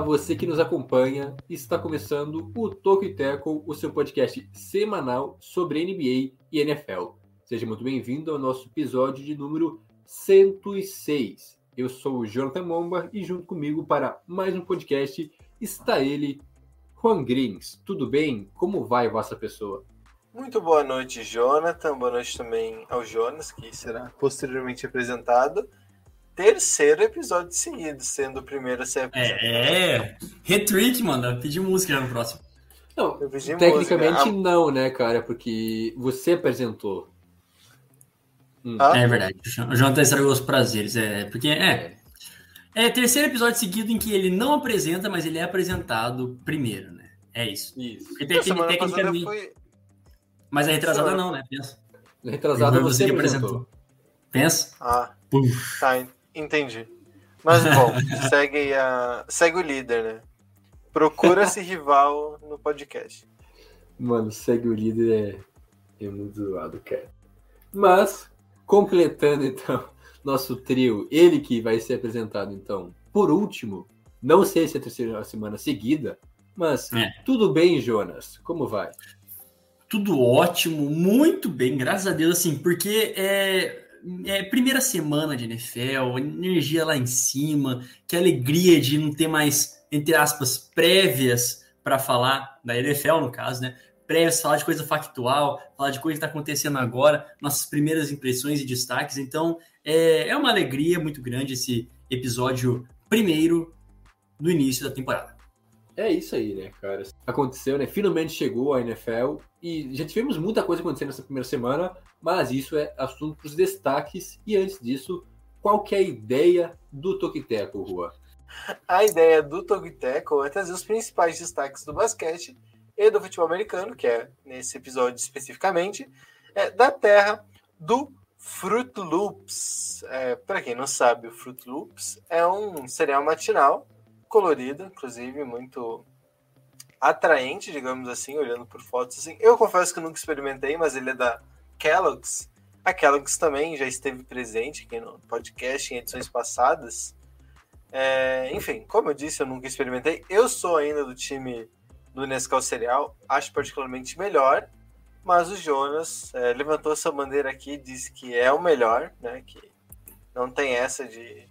Olá, você que nos acompanha. Está começando o Toque Tackle, o seu podcast semanal sobre NBA e NFL. Seja muito bem-vindo ao nosso episódio de número 106. Eu sou o Jonathan Momba e junto comigo para mais um podcast está ele, Juan Grins. Tudo bem? Como vai vossa pessoa? Muito boa noite, Jonathan. Boa noite também ao Jonas, que será posteriormente apresentado. Terceiro episódio seguido, sendo o primeiro a ser apresentado. É, é. Retrick, mano. Pedir música já no próximo. Não, Eu pedi tecnicamente música. não, né, cara? Porque você apresentou. Ah, É verdade. O Jonathan estragou os prazeres. É, porque é. É terceiro episódio seguido em que ele não apresenta, mas ele é apresentado primeiro, né? É isso. Isso. Porque a tecnicamente. foi. Mas a retrasada não, né? Pensa. Retrasado Foi você você que apresentou. Pensa. Ah, Puf. tá, en- entendi. Mas bom, segue, a... segue o líder, né? Procura-se rival no podcast. Mano, segue o líder é, é muito zoado, cara. Mas, completando então nosso trio, ele que vai ser apresentado então por último, não sei se é a terceira semana seguida, mas É. tudo bem, Jonas? Como vai? Tudo ótimo, muito bem, graças a Deus, assim, porque é, é primeira semana de NFL, energia lá em cima, que alegria de não ter mais, entre aspas, prévias para falar da NFL, no caso, né? Prévias, falar de coisa factual, falar de coisa que está acontecendo agora, nossas primeiras impressões e destaques. Então, é, é uma alegria muito grande esse episódio primeiro do início da temporada. É isso aí, né, cara? Aconteceu, né? Finalmente chegou a NFL e já tivemos muita coisa acontecendo nessa primeira semana, mas isso é assunto para os destaques. E antes disso, qual que é a ideia do Toquiteco, Rua? A ideia do Togiteco é trazer os principais destaques do basquete e do futebol americano, que é nesse episódio especificamente, é, da terra do Fruit Loops. É, Para quem não sabe, o Fruit Loops é um cereal matinal colorido, inclusive muito atraente, digamos assim, olhando por fotos assim. Eu confesso que nunca experimentei, mas ele é da Kellogg's. A Kellogg's também já esteve presente aqui no podcast em edições passadas. É, enfim, como eu disse, eu nunca experimentei. Eu sou ainda do time do Nescau Cereal, acho particularmente melhor, mas o Jonas é, levantou essa bandeira aqui, disse que é o melhor, né? Que não tem essa de,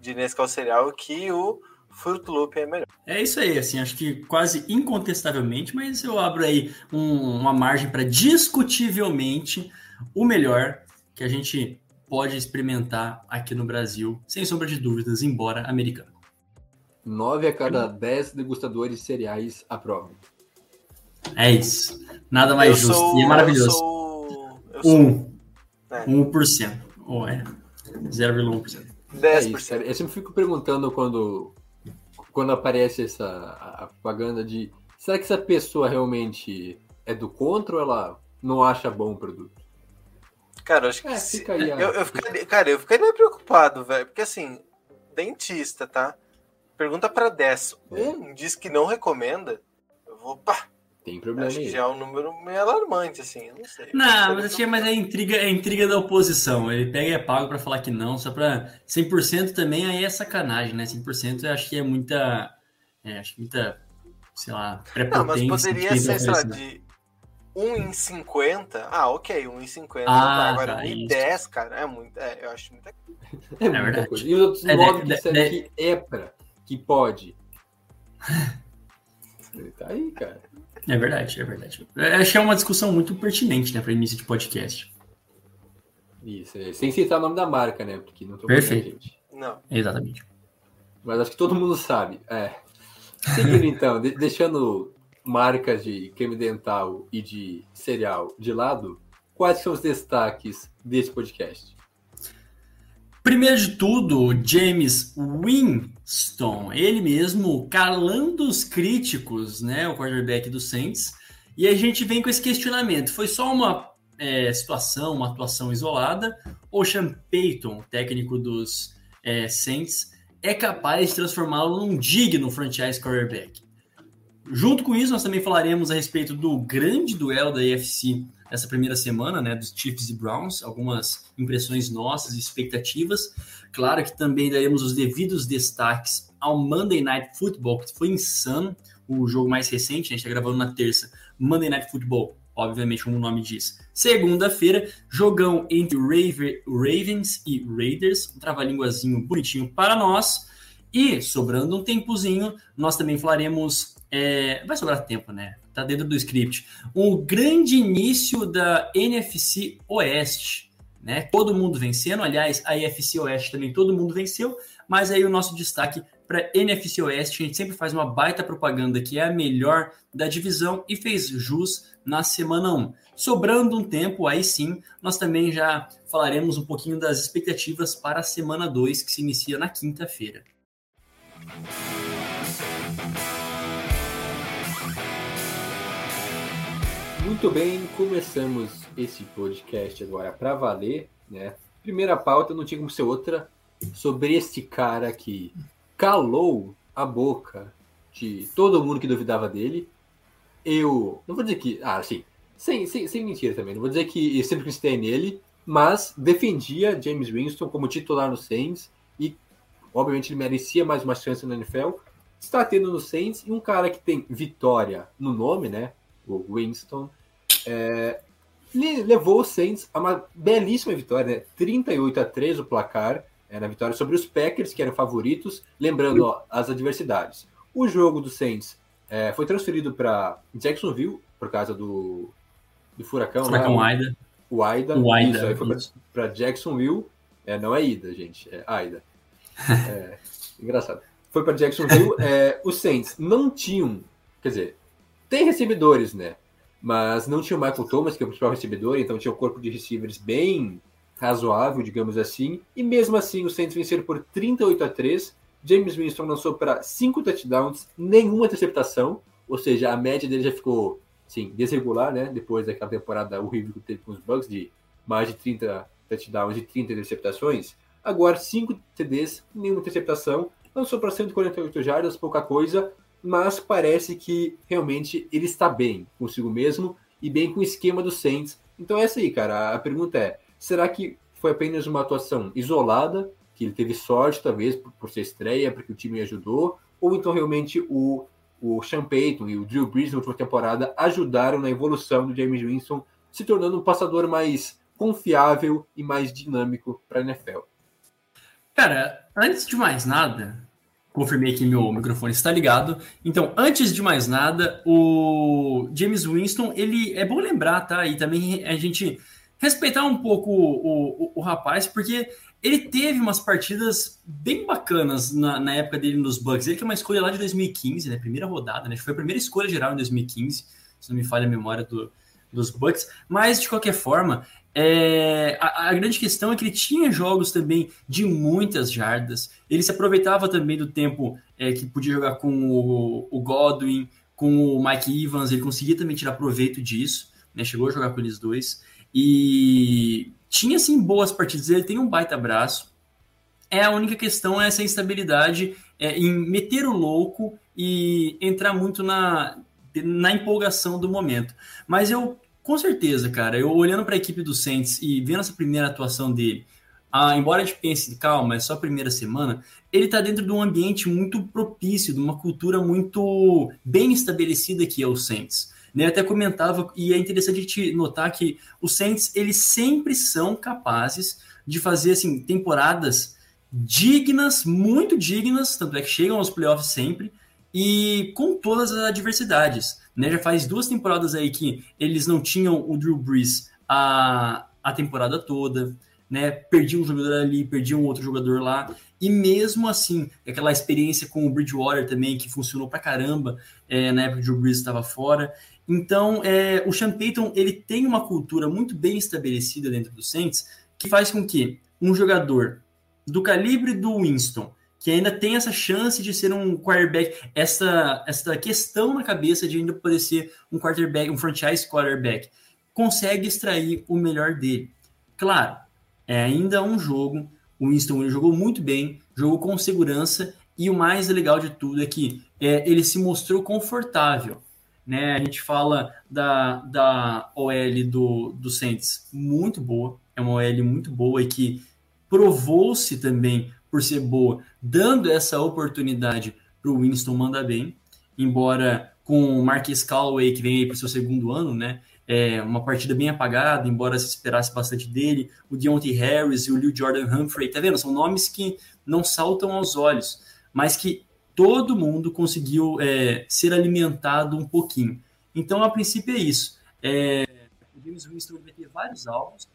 de Nescau Cereal, que o Fruit Loop é melhor. É isso aí, assim, acho que quase incontestavelmente, mas eu abro aí um- uma margem para discutivelmente o melhor que a gente pode experimentar aqui no Brasil, sem sombra de dúvidas, embora americano. Nove a cada dez degustadores de cereais aprovam. É isso. Nada mais eu justo. sou, e é maravilhoso. Eu sou, eu sou Um. É. 1%. Ou é. 0,1%. É isso, 10%. Eu sempre fico perguntando quando, quando aparece essa a- a propaganda de será que essa pessoa realmente é do contra ou ela não acha bom o produto? Cara, eu acho que É, se- fica aí eu, eu ficaria, cara, eu ficaria preocupado, velho, porque assim, dentista, tá? Pergunta pra 10. É. Um diz que não recomenda. Eu vou, pá, Tem problema acho que aí. já é um número meio alarmante, assim, eu não sei. Não, mas achei mais a intriga, a intriga da oposição. Ele pega e é pago pra falar que não, só pra 100% também aí é sacanagem, né? 100% eu acho que é muita, é, acho que muita, sei lá, Não, mas prepotência. poderia que tem ser, sei lá, oferecer. de 1 em 50. Ah, ok, 1 em 50. Ah, Agora, tá, 1 em isso. 10, cara, é muito. É, eu acho muita É, muita verdade. coisa. E os outros É, nove de- que disseram de- que é pra, que pode. Tá aí, cara. É verdade, é verdade. Eu Acho que é uma discussão muito pertinente, né, para início de podcast. Isso, é, sem citar o nome da marca, né? Porque não tô Perfeito. gente. Não. Exatamente. Mas acho que todo mundo sabe. É. Seguindo então, de- deixando marcas de creme dental e de cereal de lado, quais são os destaques desse podcast? Primeiro de tudo, James Winston, ele mesmo calando os críticos, né, o quarterback do Saints. E a gente vem com esse questionamento: foi só uma é, situação, uma atuação isolada, ou Sean Payton, técnico dos é, Saints, é capaz de transformá-lo num digno franchise quarterback. Junto com isso, nós também falaremos a respeito do grande duelo da AFC essa primeira semana, né, dos Chiefs e Browns, algumas impressões nossas, expectativas. Claro que também daremos os devidos destaques ao Monday Night Football, que foi insano, o jogo mais recente, a gente está gravando na terça, Monday Night Football, obviamente como o nome diz. Segunda-feira, jogão entre Ravens e Raiders, um trava-linguazinho bonitinho para nós. E, sobrando um tempozinho, nós também falaremos. É, vai sobrar tempo, né? Tá dentro do script. Um grande início da NFC Oeste. Né? Todo mundo vencendo. Aliás, a NFC Oeste também todo mundo venceu. Mas aí o nosso destaque para NFC Oeste, a gente sempre faz uma baita propaganda que é a melhor da divisão e fez jus na semana 1. Sobrando um tempo, aí sim, nós também já falaremos um pouquinho das expectativas para a semana 2, que se inicia na quinta-feira. Muito bem, começamos esse podcast agora para valer, né? Primeira pauta não tinha como ser outra sobre este cara que calou a boca de todo mundo que duvidava dele. Eu não vou dizer que, ah, sim, sem, sem, sem mentira também, não vou dizer que sempre acreditei nele, mas defendia James Winston como titular no Saints e obviamente ele merecia mais uma chance na NFL. Está tendo no Saints e um cara que tem vitória no nome, né? O Winston, é, levou o Saints a uma belíssima vitória, né? 38 a 3 o placar, é, na vitória sobre os Packers, que eram favoritos. Lembrando ó, as adversidades. O jogo do Saints é, foi transferido para Jacksonville por causa do, do furacão. Furacão lá, Aida. O Aida. O Aida. Isso, aí foi para Jacksonville. É, não é Ida, gente, é Aida. É, engraçado. Foi para Jacksonville. É, os Saints não tinham, quer dizer, tem recebedores, né? Mas não tinha o Michael Thomas, que é o principal recebedor, então tinha um corpo de receivers bem razoável, digamos assim. E mesmo assim, os Saints venceram por 38 a 3. James Winston lançou para 5 touchdowns, nenhuma interceptação, ou seja, a média dele já ficou sim, desregular, né? Depois daquela temporada horrível que teve com os Bucks de mais de 30 touchdowns e 30 interceptações. Agora, 5 TDs, nenhuma interceptação, lançou para 148 jardas, pouca coisa, mas parece que realmente ele está bem consigo mesmo e bem com o esquema do Saints. Então é essa aí, cara. A pergunta é: será que foi apenas uma atuação isolada, que ele teve sorte, talvez, por, por ser estreia, porque o time ajudou, ou então realmente o, o Sean Payton e o Drew Brees na última temporada ajudaram na evolução do James Winston, se tornando um passador mais confiável e mais dinâmico para a NFL? Cara, antes de mais nada, confirmei que meu microfone está ligado. Então, antes de mais nada, o James Winston, ele é bom lembrar, tá? E também a gente respeitar um pouco o, o, o rapaz, porque ele teve umas partidas bem bacanas na, na, época dele nos Bucks. Ele que é uma escolha lá de 2015, né? Primeira rodada, né? Foi a primeira escolha geral em 2015, se não me falha a memória do, dos Bucks. Mas, de qualquer forma, é, a, a, grande questão é que ele tinha jogos também de muitas jardas. Ele se aproveitava também do tempo é, que podia jogar com o, o, Godwin, com o Mike Evans. Ele conseguia também tirar proveito disso. Né? Chegou a jogar com eles dois. E tinha sim boas partidas. Ele tem um baita braço. É a única questão é essa instabilidade é, em meter o louco e entrar muito na, na empolgação do momento. Mas eu com certeza, cara. Eu olhando para a equipe do Saints e vendo essa primeira atuação dele, ah, embora a gente pense, calma, é só a primeira semana, ele está dentro de um ambiente muito propício, de uma cultura muito bem estabelecida que é o Saints. Né? Até comentava, e é interessante te notar que os Saints, eles sempre são capazes de fazer assim, temporadas dignas, muito dignas, tanto é que chegam aos playoffs sempre, e com todas as adversidades. Né? Já faz duas temporadas aí que eles não tinham o Drew Brees a, a temporada toda, né? Perdiam um jogador ali, perdiam um outro jogador lá. E mesmo assim, aquela experiência com o Bridgewater também, que funcionou pra caramba é, na época que o Drew Brees estava fora. Então, é, o Sean Payton, ele tem uma cultura muito bem estabelecida dentro do Saints, que faz com que um jogador do calibre do Winston, que ainda tem essa chance de ser um quarterback, essa, essa questão na cabeça de ainda poder ser um quarterback, um franchise quarterback, consegue extrair o melhor dele. Claro, é ainda um jogo, o Winston jogou muito bem, jogou com segurança, e o mais legal de tudo é que é, ele se mostrou confortável. Né? A gente fala da, da OL do, do Saints muito boa, é uma OL muito boa e que provou-se também por ser boa, dando essa oportunidade para o Winston mandar bem, embora com o Marquis Callaway, que vem aí para o seu segundo ano, né? É uma partida bem apagada, embora se esperasse bastante dele. O Deontay Harris e o Lil Jordan Humphrey, tá vendo? São nomes que não saltam aos olhos, mas que todo mundo conseguiu é, ser alimentado um pouquinho. Então, a princípio é isso. É, o James Winston vai ter vários alvos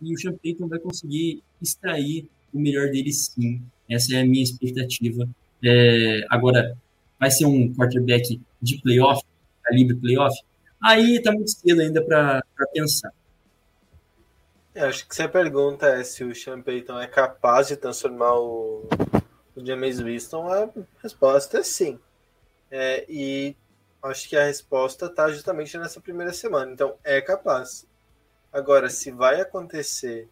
e o Sean Payton vai conseguir extrair o melhor dele sim. Essa é a minha expectativa. É, agora, vai ser um quarterback de playoff, calibre playoff? Aí tá muito cedo ainda para pensar. Eu acho que a pergunta é se o Sean Payton é capaz de transformar o, o James Winston, a resposta é sim. É, e acho que a resposta está justamente nessa primeira semana. Então, é capaz. Agora, se vai acontecer,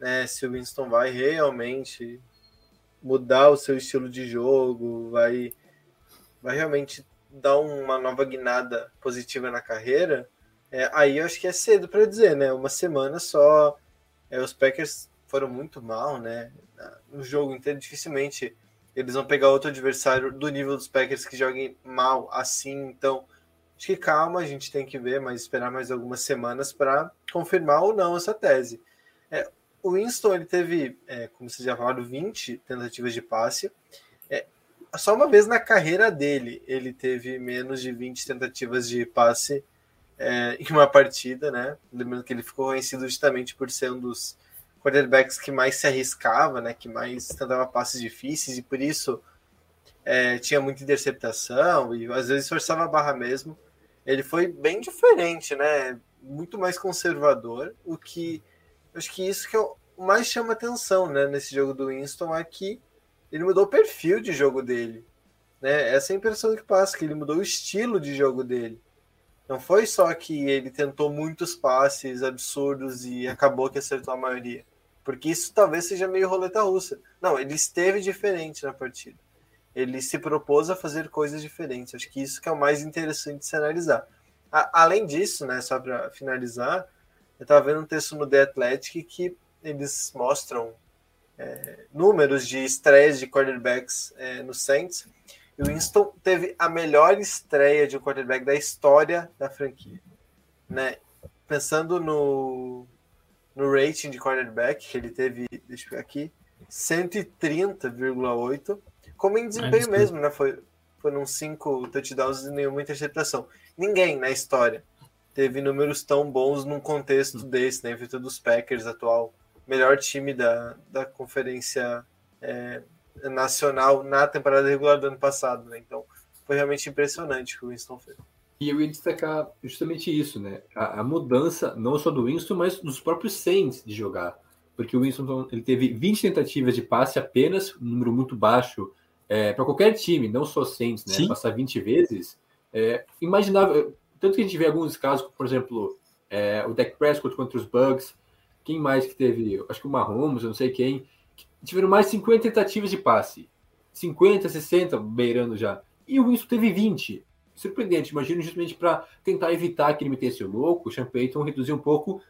né, se o Winston vai realmente mudar o seu estilo de jogo, vai, vai realmente dar uma nova guinada positiva na carreira, é, aí eu acho que é cedo para dizer, né? Uma semana só. É, os Packers foram muito mal, né? No jogo inteiro, dificilmente eles vão pegar outro adversário do nível dos Packers que joguem mal assim. Então, acho que calma, a gente tem que ver, mas esperar mais algumas semanas para confirmar ou não essa tese. O Winston ele teve, é, como vocês já falaram, 20 tentativas de passe. É, só uma vez na carreira dele ele teve menos de 20 tentativas de passe é, em uma partida, né? Lembrando que ele ficou conhecido justamente por ser um dos quarterbacks que mais se arriscava, né? Que mais tentava passes difíceis e por isso é, tinha muita interceptação e às vezes forçava a barra mesmo. Ele foi bem diferente, né? Muito mais conservador, o que acho que isso que o mais chama atenção, né? Nesse jogo do Winston é que ele mudou o perfil de jogo dele. Né? Essa é a impressão que passa, que ele mudou o estilo de jogo dele. Não foi só que ele tentou muitos passes absurdos e acabou que acertou a maioria. Porque isso talvez seja meio roleta russa. Não, ele esteve diferente na partida. Ele se propôs a fazer coisas diferentes. Acho que isso que é o mais interessante de se analisar. A, além disso, né, só para finalizar, eu estava vendo um texto no The Athletic que eles mostram é, números de estreias de quarterbacks é, no Saints. E o Winston teve a melhor estreia de um quarterback da história da franquia. Né? Pensando no, no rating de quarterback, que ele teve, deixa eu ver aqui, 130,8, como em desempenho mesmo, né? Foi, foram cinco touchdowns e nenhuma interceptação. Ninguém na história teve números tão bons num contexto desse, né? Em dos Packers atual melhor time da, da conferência é, nacional na temporada regular do ano passado, né? Então foi realmente impressionante o que o Winston fez. E eu ia destacar justamente isso, né? A, a, mudança não só do Winston, mas dos próprios Saints de jogar. Porque o Winston ele teve 20 tentativas de passe apenas, um número muito baixo é, para qualquer time, não só Saints, né? Sim. Passar 20 vezes. É, imaginável. Tanto que a gente vê alguns casos, por exemplo, é, o Dak Prescott contra os Bugs, quem mais que teve? Acho que o Mahomes, eu não sei quem. Tiveram mais de 50 tentativas de passe. 50, 60, beirando já. E o Winston teve 20. Surpreendente. Imagino justamente para tentar evitar que ele metesse o louco, o Sean Payton reduziu um pouco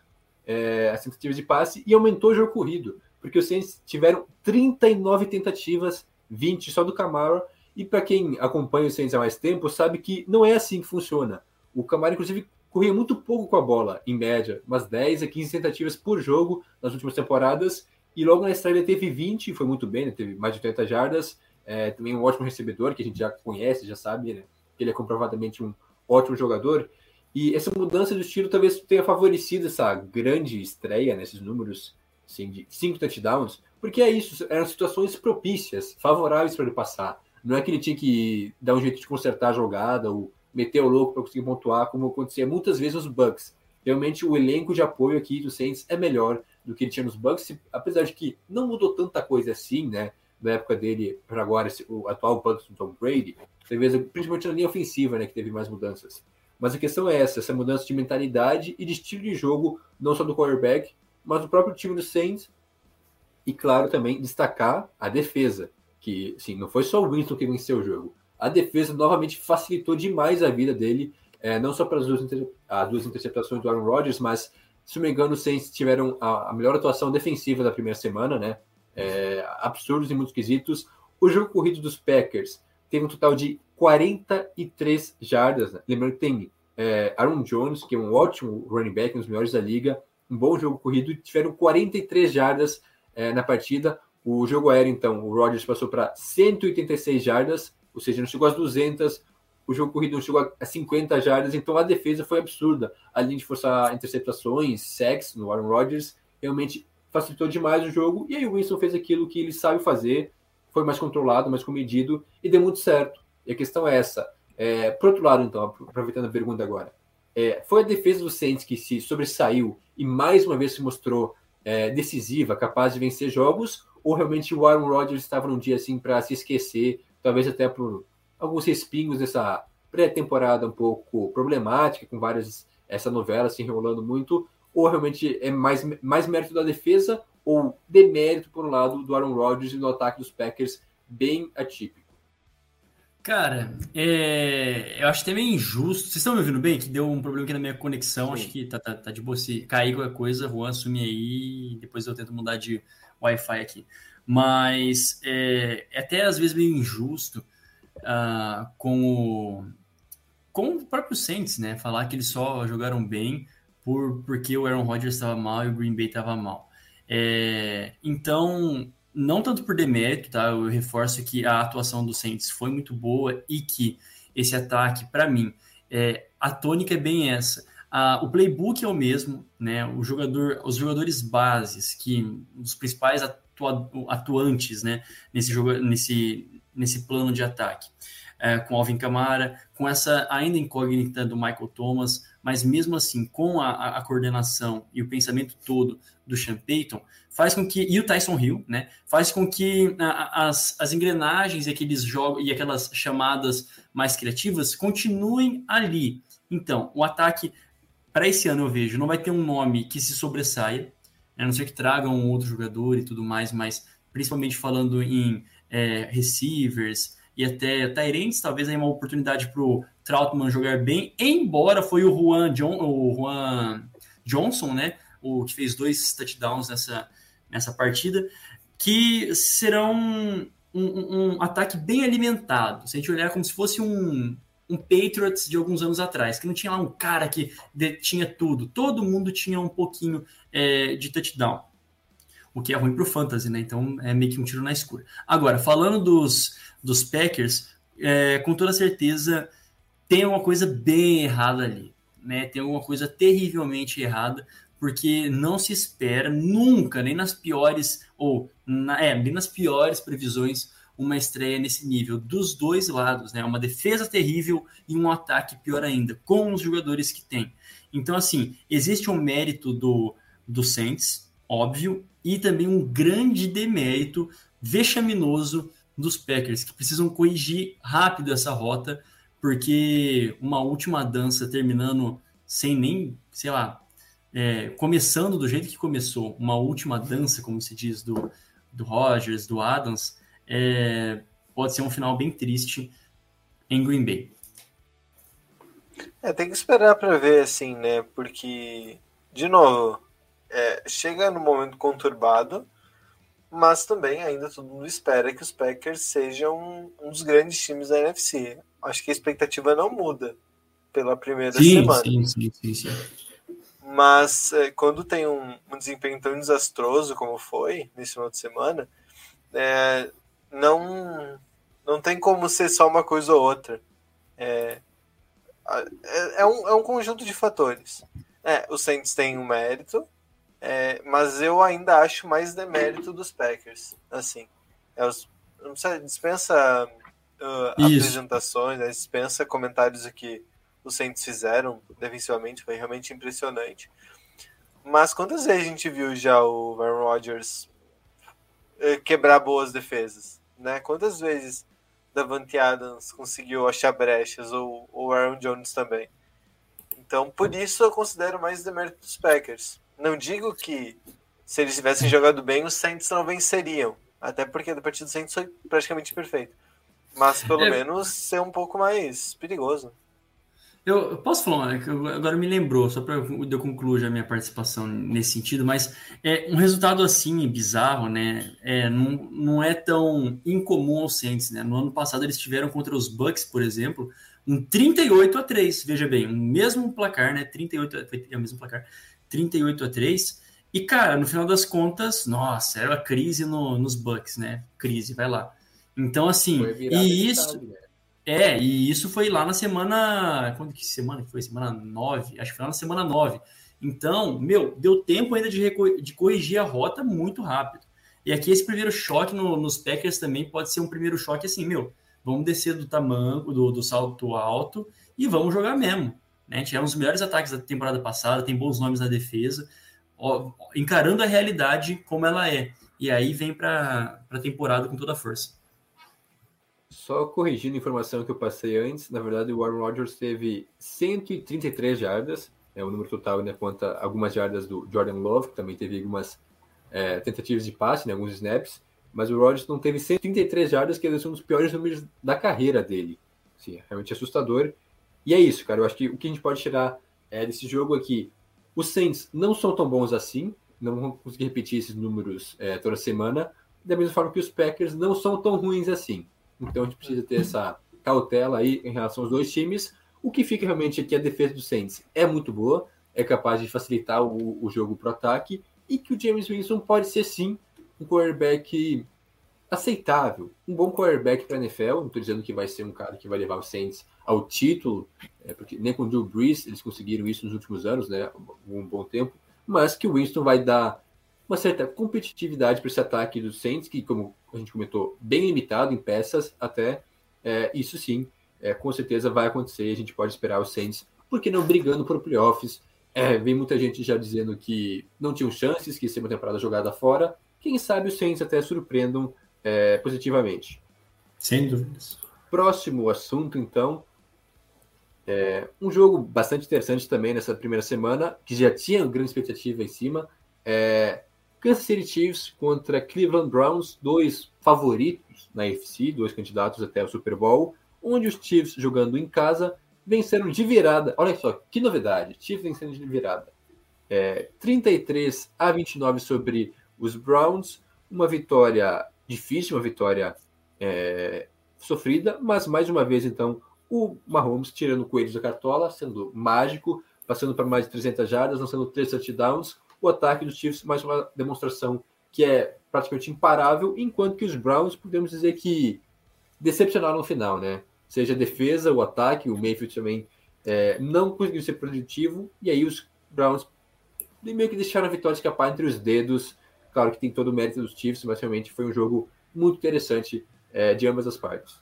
é, as tentativas de passe e aumentou o jogo corrido. Porque os Saints tiveram 39 tentativas, 20 só do Camaro. E para quem acompanha os Saints há mais tempo, sabe que não é assim que funciona. O Camaro, inclusive, corria muito pouco com a bola, em média, umas 10 a 15 tentativas por jogo nas últimas temporadas, e logo na estreia ele teve 20, foi muito bem, né? teve mais de 80 jardas, é, também um ótimo recebedor, que a gente já conhece, já sabe, né? ele é comprovadamente um ótimo jogador, e essa mudança do estilo talvez tenha favorecido essa grande estreia nesses números assim, de cinco touchdowns, porque é isso, eram situações propícias, favoráveis para ele passar. Não é que ele tinha que dar um jeito de consertar a jogada ou meter o louco para conseguir pontuar, como acontecia muitas vezes nos Bucks. Realmente o elenco de apoio aqui do Saints é melhor do que ele tinha nos Bucks, apesar de que não mudou tanta coisa assim, né? Da época dele para agora, o atual Bucks do Tom Brady, talvez principalmente na linha ofensiva, né? Que teve mais mudanças. Mas a questão é essa, essa mudança de mentalidade e de estilo de jogo, não só do quarterback, mas do próprio time do Saints. E claro, também destacar a defesa, que assim, não foi só o Winston que venceu o jogo. A defesa novamente facilitou demais a vida dele, é, não só pelas duas, as duas interceptações do Aaron Rodgers, mas, se não me engano, os Saints tiveram a, a melhor atuação defensiva da primeira semana, né? É, absurdos em muitos quesitos. O jogo corrido dos Packers teve um total de 43 jardas. Né? Lembrando que tem é, Aaron Jones, que é um ótimo running back, um dos melhores da liga, um bom jogo corrido, e tiveram 43 jardas é, na partida. O jogo aéreo, então, o Rodgers passou para 186 jardas, ou seja, não chegou às 200. O jogo corrido não chegou a 50 jardas, então a defesa foi absurda. Além de forçar interceptações, sacks no Aaron Rodgers, realmente facilitou demais o jogo. E aí o Winston fez aquilo que ele sabe fazer, foi mais controlado, mais comedido e deu muito certo. E a questão é essa. É, por outro lado, então, aproveitando a pergunta agora, é, foi a defesa do Saints que se sobressaiu e mais uma vez se mostrou é, decisiva, capaz de vencer jogos, ou realmente o Aaron Rodgers estava num dia assim para se esquecer, talvez até por alguns respingos dessa pré-temporada um pouco problemática, com várias essa novela se enrolando muito, ou realmente é mais, mais mérito da defesa ou demérito, por um lado, do Aaron Rodgers e no ataque dos Packers bem atípico? Cara, é... eu acho até meio injusto. Vocês estão me ouvindo bem? Que deu um problema aqui na minha conexão. Sim. Acho que tá, tá, tá, de boa. Se cair qualquer coisa, Juan, assume aí. Depois eu tento mudar de Wi-Fi aqui. Mas é, é até às vezes meio injusto uh, com, o, com o próprio Saints, né? Falar que eles só jogaram bem por, porque o Aaron Rodgers estava mal e o Green Bay estava mal. É, então, não tanto por demérito, tá? Eu reforço que a atuação do Saints foi muito boa e que esse ataque, para mim, é, a tônica é bem essa. Ah, o playbook é o mesmo, né? O jogador, os jogadores bases, que os principais atuantes, né? Nesse jogo, nesse, nesse plano de ataque, é, com Alvin Kamara, com essa ainda incógnita do Michael Thomas, mas mesmo assim, com a, a coordenação e o pensamento todo do Sean Payton, faz com que, e o Tyson Hill, né, faz com que a, as, as engrenagens e aqueles jogos e aquelas chamadas mais criativas continuem ali. Então, o ataque para esse ano eu vejo, não vai ter um nome que se sobressaia, a não ser que tragam outro jogador e tudo mais, mas principalmente falando em é, receivers e até Tyrants, talvez aí uma oportunidade para o Troutman jogar bem, embora foi o Juan, John, o Juan Johnson, né, o que fez dois touchdowns nessa, nessa partida, que serão um, um, um, ataque bem alimentado. Se a gente olhar como se fosse um, um Patriots de alguns anos atrás, que não tinha lá um cara que tinha tudo. Todo mundo tinha um pouquinho é, de touchdown. O que é ruim para o fantasy, né? Então é meio que um tiro na escura. Agora, falando dos, dos Packers, é, com toda certeza tem uma coisa bem errada ali. Né? Tem alguma coisa terrivelmente errada porque não se espera nunca, nem nas piores, ou na, é, nem nas piores previsões, uma estreia nesse nível, dos dois lados, né? Uma defesa terrível e um ataque pior ainda, com os jogadores que tem. Então, assim, existe um mérito do, do Saints, óbvio, e também um grande demérito vexaminoso dos Packers, que precisam corrigir rápido essa rota, porque uma última dança terminando sem nem, sei lá, é, começando do jeito que começou, uma última dança, como se diz, do, do Rogers, do Adams, é, pode ser um final bem triste em Green Bay. É, tem que esperar para ver, assim, né? Porque, de novo, é, chega no momento conturbado, mas também ainda todo mundo espera que os Packers sejam um dos grandes times da NFC. Acho que a expectativa não muda pela primeira sim, semana. Sim, sim, sim, sim. Mas é, quando tem um, um, desempenho tão desastroso como foi nesse final de semana, é, não, não tem como ser só uma coisa ou outra. É, é, é um, é um conjunto de fatores. É, o Saints tem um mérito, é, mas eu ainda acho mais demérito dos Packers. Assim, é os, não sei, dispensa uh, apresentações, né, dispensa comentários aqui os Saints fizeram defensivamente foi realmente impressionante. Mas quantas vezes a gente viu já o Aaron Rodgers eh, quebrar boas defesas? Né? Quantas vezes Davante Adams conseguiu achar brechas ou o Aaron Jones também? Então, por isso eu considero mais demérito dos Packers. Não digo que se eles tivessem jogado bem, os Saints não venceriam. Até porque a partida do Saints foi praticamente perfeito. Mas pelo É. menos ser um pouco mais perigoso. Eu, eu posso falar, é que eu- agora me lembrou, só para eu concluir a minha participação nesse sentido, mas é um resultado assim, bizarro, né? É, não, não é tão incomum aos Saints, né? No ano passado eles tiveram contra os Bucks, por exemplo, um 38 a 3, veja bem, o mesmo placar, né? 38 a- foi é o mesmo placar, 38 a 3. E, cara, no final das contas, nossa, era a crise no- nos Bucks, né? Crise, vai lá. Então, assim, e isso. chave, né? É, e isso foi lá na semana. Quando que semana que foi? Semana 9? Acho que foi lá na semana 9. Então, meu, deu tempo ainda de, de corrigir a rota muito rápido. E aqui esse primeiro choque no- nos Packers também pode ser um primeiro choque assim, meu, vamos descer do tamanco, do, do salto alto e vamos jogar mesmo. Né? Tivemos os melhores ataques da temporada passada, tem bons nomes na defesa, ó, encarando a realidade como ela é. E aí vem para a temporada com toda a força. Só corrigindo a informação que eu passei antes, na verdade o Aaron Rodgers teve 133 jardas, é o número total ainda conta algumas jardas do Jordan Love, que também teve algumas é, tentativas de passe, né, alguns snaps, mas o Rodgers não teve 133 jardas, que é um dos piores números da carreira dele. Sim, é realmente assustador. E é isso, cara, eu acho que o que a gente pode tirar é, desse jogo aqui, os Saints não são tão bons assim, não vão conseguir repetir esses números é, toda semana, da mesma forma que os Packers não são tão ruins assim. Então a gente precisa ter essa cautela aí em relação aos dois times. O que fica realmente aqui a defesa do Saints é muito boa, é capaz de facilitar o, o jogo para o ataque e que o James Winston pode ser sim um quarterback aceitável, um bom quarterback para a NFL. Não estou dizendo que vai ser um cara que vai levar o Saints ao título, é, porque nem com o Drew Brees eles conseguiram isso nos últimos anos, né? Um bom tempo, mas que o Winston vai dar uma certa competitividade para esse ataque do Saints, que, como a gente comentou, bem limitado em peças, até é, isso sim, é, com certeza vai acontecer. A gente pode esperar os Saints, porque não brigando por playoffs. É, vem muita gente já dizendo que não tinham chances, que ia ser uma temporada jogada fora. Quem sabe os Saints até surpreendam é, positivamente. Sem dúvidas. Próximo assunto, então. É, um jogo bastante interessante também nessa primeira semana, que já tinha grande expectativa em cima. É, Kansas City Chiefs contra Cleveland Browns, dois favoritos na AFC, dois candidatos até o Super Bowl, onde os Chiefs jogando em casa venceram de virada. Olha só, que novidade! Chiefs vencendo de virada. É, 33 a 29 sobre os Browns, uma vitória difícil, uma vitória é, sofrida, mas mais uma vez então o Mahomes tirando coelhos da cartola, sendo mágico, passando para mais de 300 jardas, lançando três touchdowns. O ataque dos Chiefs, mais uma demonstração que é praticamente imparável, enquanto que os Browns, podemos dizer que decepcionaram no final, né? Seja a defesa, o ataque, o Mayfield também é, não conseguiu ser produtivo, e aí os Browns meio que deixaram a vitória escapar entre os dedos. Claro que tem todo o mérito dos Chiefs, mas realmente foi um jogo muito interessante é, de ambas as partes.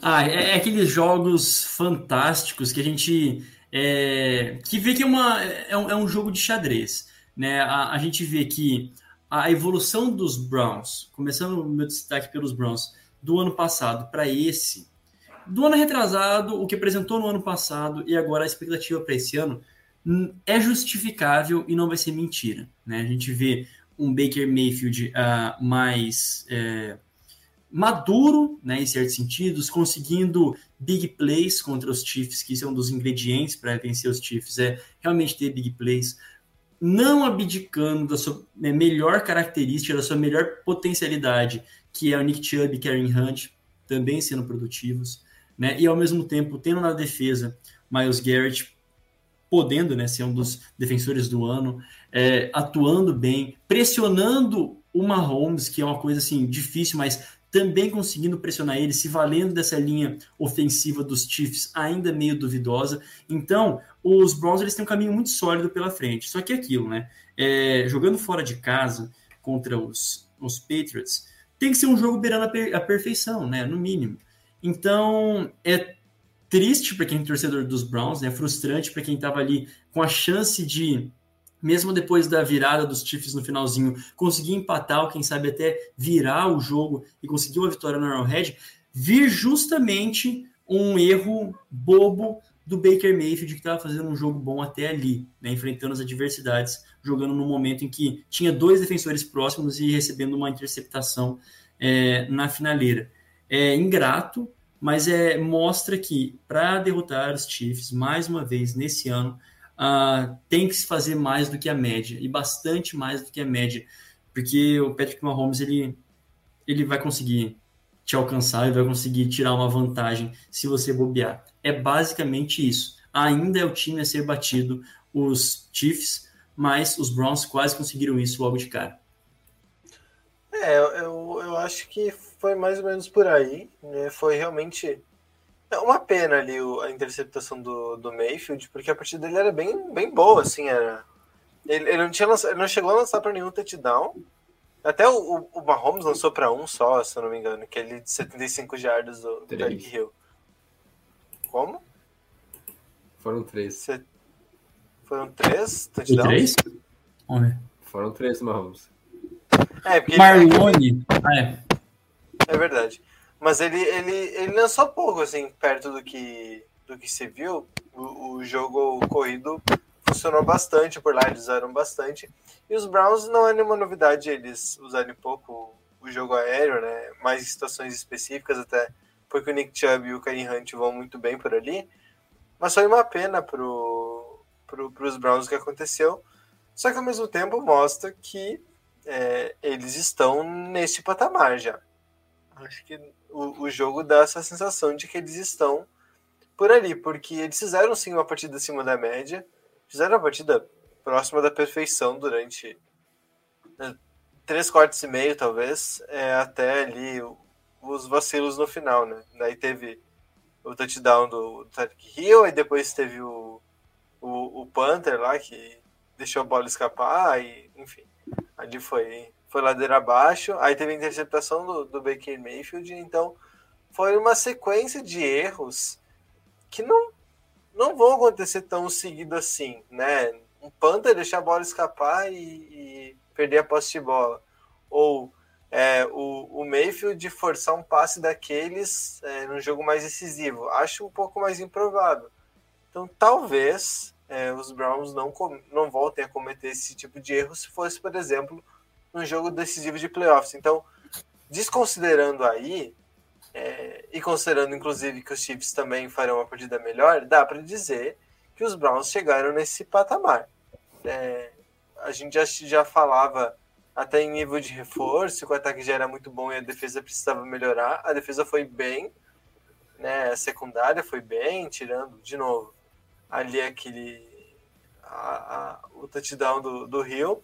Ah, é, é aqueles jogos fantásticos que a gente é, que vê que é, uma, é, um, é um jogo de xadrez. Né? A, a, gente vê que a evolução dos Browns, começando o meu destaque pelos Browns, do ano passado para esse, do ano retrasado, o que apresentou no ano passado e agora a expectativa para esse ano é justificável e não vai ser mentira. Né? A gente vê um Baker Mayfield uh, mais. É, maduro, né, em certos sentidos, conseguindo big plays contra os Chiefs, que são um dos ingredientes para vencer os Chiefs, é realmente ter big plays, não abdicando da sua melhor característica, da sua melhor potencialidade, que é o Nick Chubb e Karen Hunt, também sendo produtivos, né, e ao mesmo tempo tendo na defesa Miles Garrett, podendo né, ser um dos defensores do ano, é, atuando bem, pressionando o Mahomes, que é uma coisa assim difícil, mas também conseguindo pressionar ele, se valendo dessa linha ofensiva dos Chiefs, ainda meio duvidosa. Então, os Browns eles têm um caminho muito sólido pela frente. Só que é aquilo, né? É, jogando fora de casa contra os, os Patriots, tem que ser um jogo beirando a, per, a perfeição, né? No mínimo. Então, é triste para quem é torcedor dos Browns, né? Frustrante para quem estava ali com a chance de mesmo depois da virada dos Chiefs no finalzinho, conseguir empatar, ou quem sabe até virar o jogo e conseguir uma vitória no Arrowhead, vir justamente um erro bobo do Baker Mayfield, que estava fazendo um jogo bom até ali, né, enfrentando as adversidades, jogando no momento em que tinha dois defensores próximos e recebendo uma interceptação é, na finaleira. É ingrato, mas é, mostra que para derrotar os Chiefs, mais uma vez nesse ano, uh, tem que se fazer mais do que a média, e bastante mais do que a média, porque o Patrick Mahomes ele, ele vai conseguir te alcançar e vai conseguir tirar uma vantagem se você bobear. É basicamente isso. Ainda é o time a ser batido, os Chiefs, mas os Browns quase conseguiram isso logo de cara. É, eu, eu acho que foi mais ou menos por aí. Né? Foi realmente é uma pena ali a interceptação do, do Mayfield, porque a partida dele era bem, bem boa, assim, era. Ele, ele não, tinha lançado, ele não chegou a lançar para nenhum touchdown, até o, o Mahomes lançou para um só, se eu não me engano, que é ele de 75 jardas do, do Derek Hill. Como? Foram três. Cê... Foram três touchdowns? Três? Foram três, Mahomes. É, porque Marlone. Ele... Ah, é. é verdade. Mas ele, ele, ele lançou pouco, assim, perto do que, do que se viu. O, o jogo corrido funcionou bastante por lá, eles usaram bastante. E os Browns não é nenhuma novidade eles usarem pouco o jogo aéreo, né? Mais em situações específicas, até porque o Nick Chubb e o Kareem Hunt vão muito bem por ali. Mas foi uma pena pro, pro, pros Browns que aconteceu. Só que ao mesmo tempo mostra que é, eles estão nesse patamar já. Acho que o, o jogo dá essa sensação de que eles estão por ali, porque eles fizeram sim uma partida acima da média, fizeram uma partida próxima da perfeição durante né, três quartos e meio, talvez, é, até ali os vacilos no final, né? Daí teve o touchdown do, do Tarek Hill, e depois teve o, o, o Panther lá, que deixou a bola escapar, e enfim, ali foi, foi ladeira abaixo. Aí teve a interceptação do, do Baker Mayfield, então foi uma sequência de erros que não, não vão acontecer tão seguido assim, né? um Panther deixar a bola escapar e, e perder a posse de bola. Ou é, o, o Mayfield forçar um passe daqueles é, num jogo mais decisivo. Acho um pouco mais improvável. Então, talvez é, os Browns não, não voltem a cometer esse tipo de erro se fosse, por exemplo, num jogo decisivo de playoffs. Então, desconsiderando aí, é, e considerando inclusive que os Chiefs também farão uma partida melhor, dá para dizer que os Browns chegaram nesse patamar. É, a gente já, já falava até em nível de reforço, que o ataque já era muito bom e a defesa precisava melhorar. A defesa foi bem, né? A secundária foi bem, tirando de novo ali aquele a, a, o touchdown do, do Rio.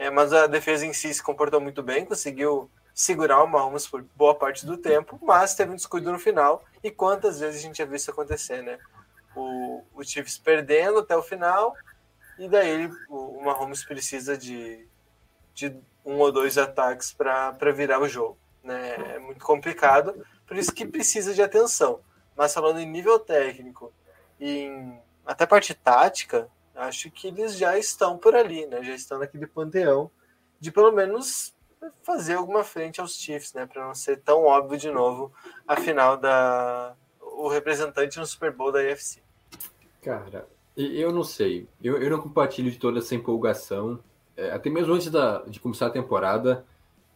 É, mas a defesa em si se comportou muito bem, conseguiu segurar o Mahomes por boa parte do tempo, mas teve um descuido no final. E quantas vezes a gente já viu isso acontecer, né? o, o Chiefs perdendo até o final, e daí o, o Mahomes precisa de, de um ou dois ataques para virar o jogo. Né? É muito complicado, por isso que precisa de atenção. Mas falando em nível técnico em até parte tática, acho que eles já estão por ali, né? Já estão naquele panteão de pelo menos fazer alguma frente aos Chiefs, né? Para não ser tão óbvio de novo a final da o representante no Super Bowl da UFC. Cara, eu não sei. Eu, eu não compartilho de toda essa empolgação. É, até mesmo antes da, de começar a temporada.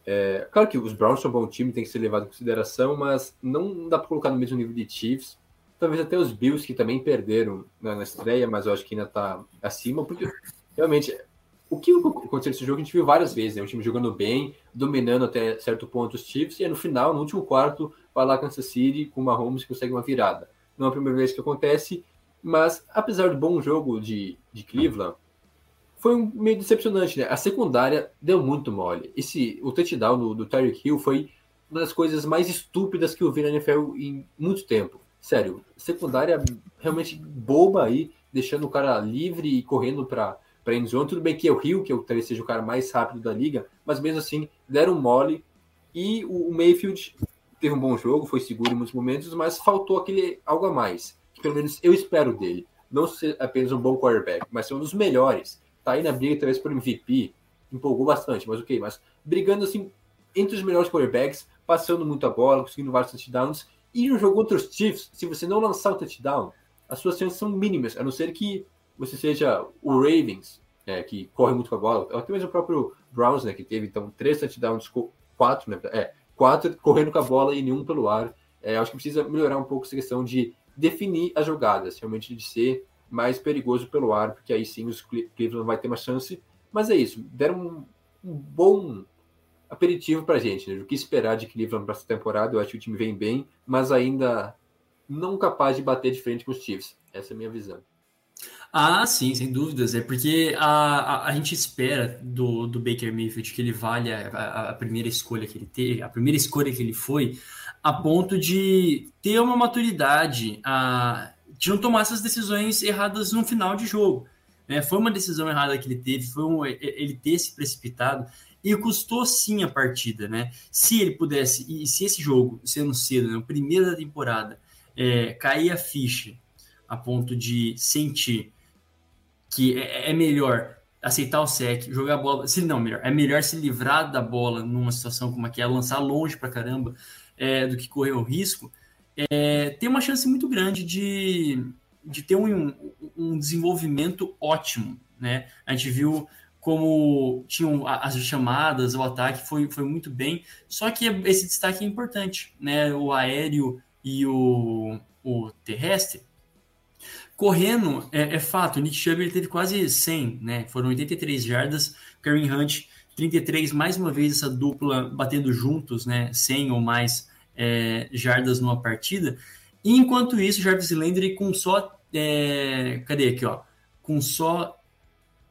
É, claro que os Browns são um bom time, tem que ser levado em consideração, mas não dá para colocar no mesmo nível de Chiefs. Talvez até os Bills, que também perderam na, na estreia, mas eu acho que ainda está acima, porque realmente o que aconteceu nesse jogo a gente viu várias vezes, né? Um time jogando bem, dominando até certo ponto os Chiefs, e no final, no último quarto, vai lá Kansas City com o Mahomes e consegue uma virada. Não é a primeira vez que acontece, mas, apesar do bom jogo de, de Cleveland, foi um meio decepcionante, né? A secundária deu muito mole. Esse, o touchdown do, do Tyreek Hill foi uma das coisas mais estúpidas que eu vi na NFL em muito tempo. Sério, secundária realmente boba aí, deixando o cara livre e correndo para para endzone. Tudo bem que é o Hill, que eu talvez seja o cara mais rápido da liga, mas mesmo assim deram mole. E o, Mayfield teve um bom jogo, foi seguro em muitos momentos, mas faltou aquele algo a mais que pelo menos eu espero dele. Não ser apenas um bom quarterback, mas ser um dos melhores. Tá aí na briga, talvez, por MVP. Empolgou bastante, mas ok. Mas brigando assim entre os melhores quarterbacks, passando muito a bola, conseguindo vários touchdowns. E no jogo contra os Chiefs, se você não lançar o touchdown, as suas chances são mínimas, a não ser que você seja o Ravens, é, que corre muito com a bola, até mesmo o próprio Browns, né, que teve então três touchdowns, quatro, né, é, quatro correndo com a bola e nenhum pelo ar. É, acho que precisa melhorar um pouco essa questão de definir as jogadas, realmente de ser mais perigoso pelo ar, porque aí sim os Cleveland vai ter uma chance. Mas é isso, deram um, um bom aperitivo para a gente, né? O que esperar de Cleveland para essa temporada? Eu acho que o time vem bem, mas ainda não capaz de bater de frente com os Chiefs. Essa é a minha visão. Ah, sim, sem dúvidas. É porque a, a, a gente espera do, do Baker Mayfield que ele valha a, a, primeira escolha que ele teve, a primeira escolha que ele foi, a ponto de ter uma maturidade, a, de não tomar essas decisões erradas no final de jogo. Né? Foi uma decisão errada que ele teve, foi um, ele ter se precipitado e custou sim a partida, né? Se ele pudesse, e se esse jogo, sendo cedo, né, o primeiro da temporada, é, cair a ficha a ponto de sentir que é, é melhor aceitar o sec, jogar a bola, se não melhor, é melhor se livrar da bola numa situação como aquela, lançar longe pra caramba, é, do que correr o risco, é, tem uma chance muito grande de, de ter um, um desenvolvimento ótimo, né? A gente viu como tinham as chamadas, o ataque foi, foi muito bem, só que esse destaque é importante, né? O aéreo e o, o terrestre. Correndo, é, é fato, o Nick Chubb ele teve quase 100, né? Foram 83 jardas, Karen Hunt 33, mais uma vez essa dupla batendo juntos, né? 100 ou mais é, jardas numa partida. E enquanto isso, Jarvis Landry com só. É, cadê aqui, ó? Com só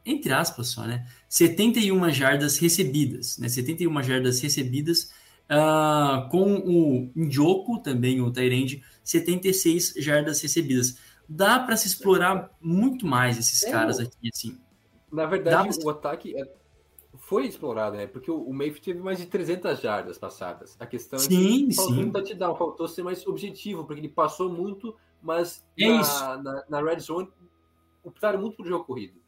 entre aspas só, né? 71 jardas recebidas, né? 71 jardas recebidas, uh, com o Njoku também, o Tyrande, 76 jardas recebidas. Dá para se explorar muito mais esses é, caras aqui, assim. Na verdade, o ataque é, foi explorado, né? Porque o Mayfield teve mais de 300 jardas passadas. A questão sim, é que faltou um touchdown, faltou ser mais objetivo, porque ele passou muito, mas é na, na, na, red zone optaram muito por jogo corrido.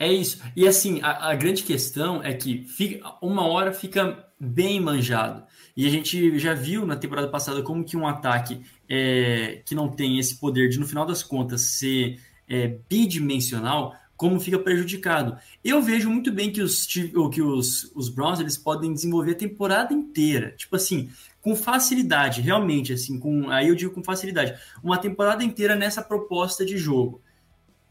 É isso. E assim, a, a, grande questão é que fica, uma hora fica bem manjado. E a gente já viu na temporada passada como que um ataque é, que não tem esse poder de, no final das contas, ser é, bidimensional, como fica prejudicado. Eu vejo muito bem que os, que os, os Browns eles podem desenvolver a temporada inteira. Tipo assim, com facilidade, realmente, assim, com, aí eu digo com facilidade, uma temporada inteira nessa proposta de jogo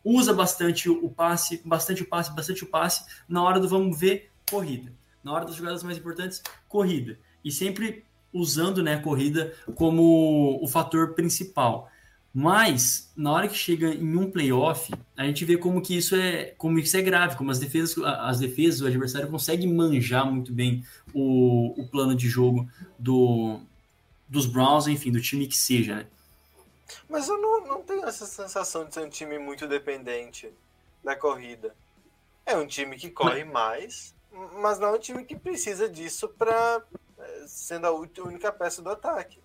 usa bastante o passe, bastante o passe, bastante o passe. Na hora do vamos ver, corrida. Na hora das jogadas mais importantes, corrida. E sempre usando né, a corrida como o fator principal. Mas na hora que chega em um playoff, a gente vê como que isso é, como isso é grave, como as defesas, as defesas, o adversário consegue manjar muito bem o, o plano de jogo do, dos Browns, enfim, do time que seja, né? Mas eu não, não tenho essa sensação de ser um time muito dependente da corrida. É um time que corre mais, mas não é um time que precisa disso para é, sendo a única peça do ataque.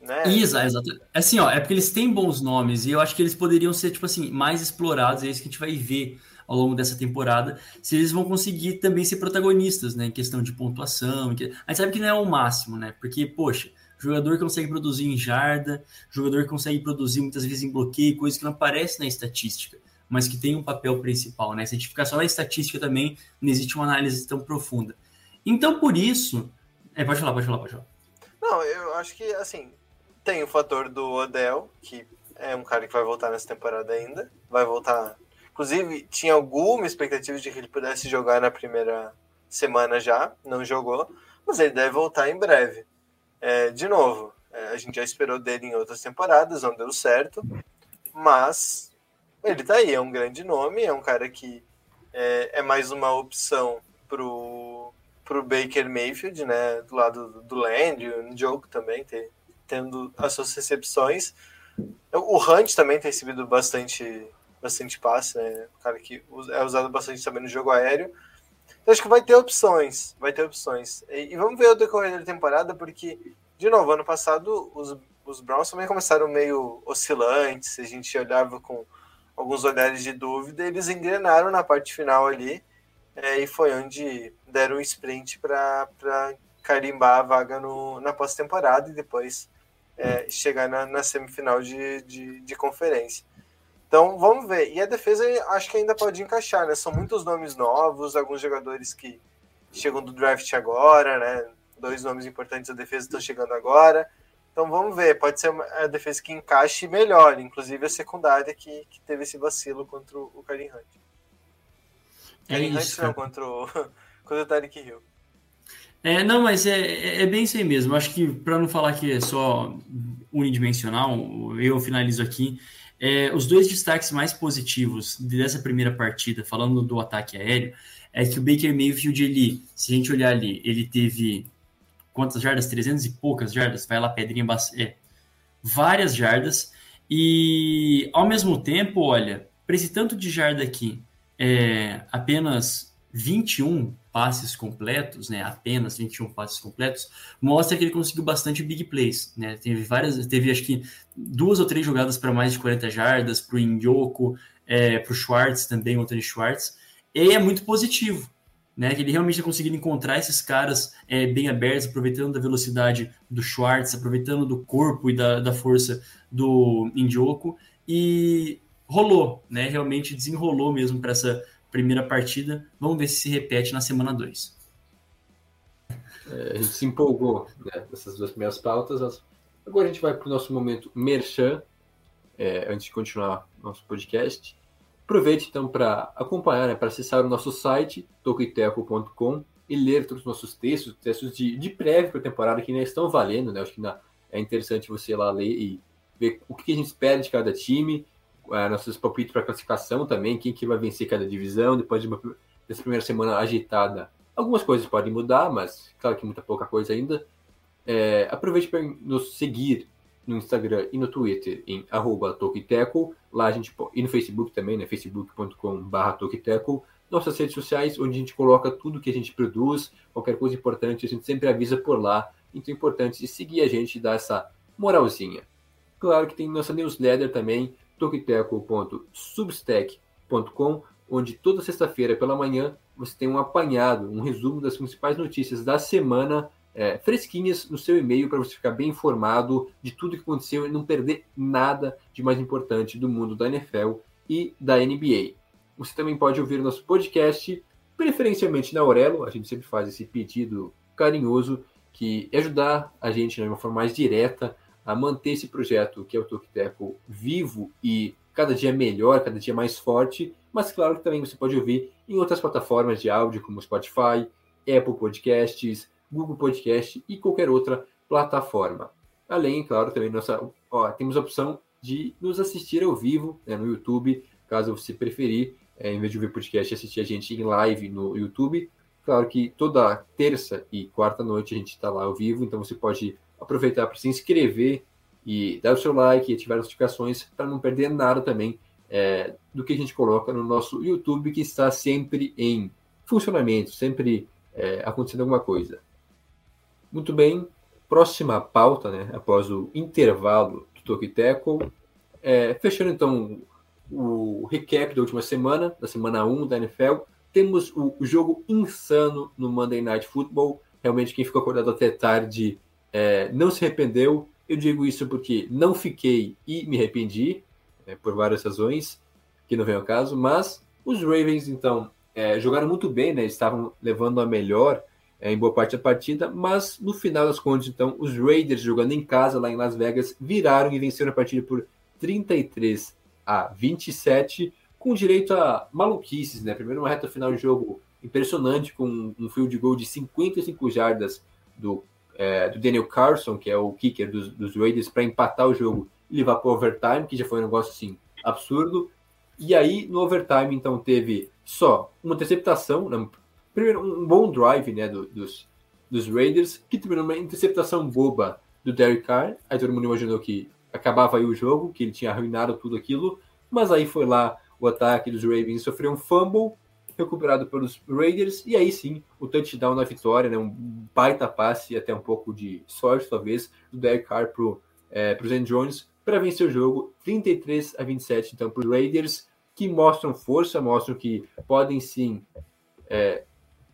Né? Exato, exato. Assim, ó, é porque eles têm bons nomes e eu acho que eles poderiam ser, tipo assim, mais explorados. É isso que a gente vai ver ao longo dessa temporada. Se eles vão conseguir também ser protagonistas, né? Em questão de pontuação. A gente sabe que não é o máximo, né? Porque, poxa, jogador que consegue produzir em jarda, jogador que consegue produzir muitas vezes em bloqueio, coisa que não aparece na estatística, mas que tem um papel principal, né? Se a gente ficar só na estatística também, não existe uma análise tão profunda. Então, por isso. É, pode falar, pode falar, pode falar. Não, eu acho que, assim, tem o fator do Odell, que é um cara que vai voltar nessa temporada ainda. Vai voltar. Inclusive, tinha alguma expectativa de que ele pudesse jogar na primeira semana já, não jogou, mas ele deve voltar em breve. É, de novo, é, a gente já esperou dele em outras temporadas, não deu certo, mas ele tá aí, é um grande nome, é um cara que é, é mais uma opção pro, pro Baker Mayfield, né, do lado do Land, o Joke também, ter, tendo as suas recepções. O Hunt também tem recebido bastante, bastante passe, né, um cara que é usado bastante também no jogo aéreo, então, acho que vai ter opções, vai ter opções. E, e, vamos ver o decorrer da temporada, porque, de novo, ano passado os, os Browns também começaram meio oscilantes, a gente olhava com alguns olhares de dúvida, eles engrenaram na parte final ali, é, e foi onde deram um sprint para carimbar a vaga no, na pós-temporada, e depois é, chegar na, na semifinal de, de, de, conferência. Então vamos ver. E a defesa acho que ainda pode encaixar, né? São muitos nomes novos, alguns jogadores que chegam do draft agora, né? Dois nomes importantes da defesa estão chegando agora. Então vamos ver, pode ser a defesa que encaixe melhor, inclusive a secundária que, que teve esse vacilo contra o Karim Hunt. É Karim Hunt não, contra o, contra o Tarek Hill. É, não, mas é, é, é bem isso aí mesmo. Acho que para não falar que é só unidimensional, eu finalizo aqui. É, os dois destaques mais positivos dessa primeira partida, falando do ataque aéreo, é que o Baker Mayfield, ele, se a gente olhar ali, ele teve quantas jardas? 300 e poucas jardas? Vai lá, pedrinha, é, várias jardas. E ao mesmo tempo, olha, para esse tanto de jarda aqui, é, apenas 21 passes completos, né, apenas 21 passes completos, mostra que ele conseguiu bastante big plays, né, teve várias, teve acho que duas ou três jogadas para mais de 40 jardas, para o Indyoko, é, para o Schwartz também, o Anthony Schwartz, e é muito positivo, né, que ele realmente está conseguindo encontrar esses caras é, bem abertos, aproveitando da velocidade do Schwartz, aproveitando do corpo e da, da força do Indyoko, e rolou, né, realmente desenrolou mesmo para essa primeira partida. Vamos ver se se repete na semana 2. É, a gente se empolgou né, nessas duas primeiras pautas. Agora a gente vai para o nosso momento merchan, é, antes de continuar nosso podcast. Aproveite então para acompanhar, né, para acessar o nosso site, tocoiteco.com, e ler todos os nossos textos, textos de, de prévia para a temporada que ainda estão valendo. Né? Acho que é interessante você ir lá ler e ver o que a gente espera de cada time, uh, nossos palpites para classificação também, quem que vai vencer cada divisão, depois de uma, dessa primeira semana agitada. Algumas coisas podem mudar, mas claro que muita pouca coisa ainda. É, aproveite para nos seguir no Instagram e no Twitter em arroba Tokiteco, lá a gente e no Facebook também, né, facebook.com.br Tokiteco, nossas redes sociais, onde a gente coloca tudo que a gente produz, qualquer coisa importante, a gente sempre avisa por lá, então é importante seguir a gente e dar essa moralzinha. Claro que tem nossa newsletter também, tokiteco.substack.com, onde toda sexta-feira pela manhã você tem um apanhado, um resumo das principais notícias da semana, é, fresquinhas no seu e-mail para você ficar bem informado de tudo que aconteceu e não perder nada de mais importante do mundo da NFL e da NBA. Você também pode ouvir nosso podcast, preferencialmente na Aurelo, a gente sempre faz esse pedido carinhoso que é ajudar a gente né, de uma forma mais direta a manter esse projeto que é o Tokiteco vivo e cada dia melhor, cada dia mais forte, mas claro que também você pode ouvir em outras plataformas de áudio como Spotify, Apple Podcasts, Google Podcast e qualquer outra plataforma. Além, claro, também nossa, ó, temos a opção de nos assistir ao vivo né, no YouTube, caso você preferir, é, em vez de ouvir podcast, assistir a gente em live no YouTube. Claro que toda terça e quarta noite a gente está lá ao vivo, então você pode aproveitar para se inscrever e dar o seu like e ativar as notificações para não perder nada também é, do que a gente coloca no nosso YouTube, que está sempre em funcionamento, sempre é, acontecendo alguma coisa. Muito bem, próxima pauta, né, após o intervalo do Tokiteco, é, fechando então o recap da última semana, da semana 1 da NFL, temos o jogo insano no Monday Night Football. Realmente, quem ficou acordado até tarde é, não se arrependeu. Eu digo isso porque não fiquei e me arrependi, é, por várias razões, que não vem ao caso, mas os Ravens, então, é, jogaram muito bem, né? Estavam levando a melhor é, em boa parte da partida, mas no final das contas, então, os Raiders jogando em casa lá em Las Vegas viraram e venceram a partida por 33 a 27, com direito a maluquices, né? Primeiro uma reta final de jogo impressionante, com um field goal de 55 jardas do é, do Daniel Carson, que é o kicker dos, dos Raiders, para empatar o jogo e levar para o overtime, que já foi um negócio assim absurdo. E aí, no overtime, então, teve só uma interceptação, né? primeiro um bom drive né, do, dos, dos Raiders, que terminou uma interceptação boba do Derek Carr. Aí todo mundo imaginou que acabava aí o jogo, que ele tinha arruinado tudo aquilo, mas aí foi lá o ataque dos Ravens sofreu um fumble recuperado pelos Raiders, e aí sim, o touchdown na vitória, né, um baita passe, até um pouco de sorte, talvez, do Derek Carr para é, o Zen Jones, para vencer o jogo 33 a 27, então, para os Raiders, que mostram força, mostram que podem sim é,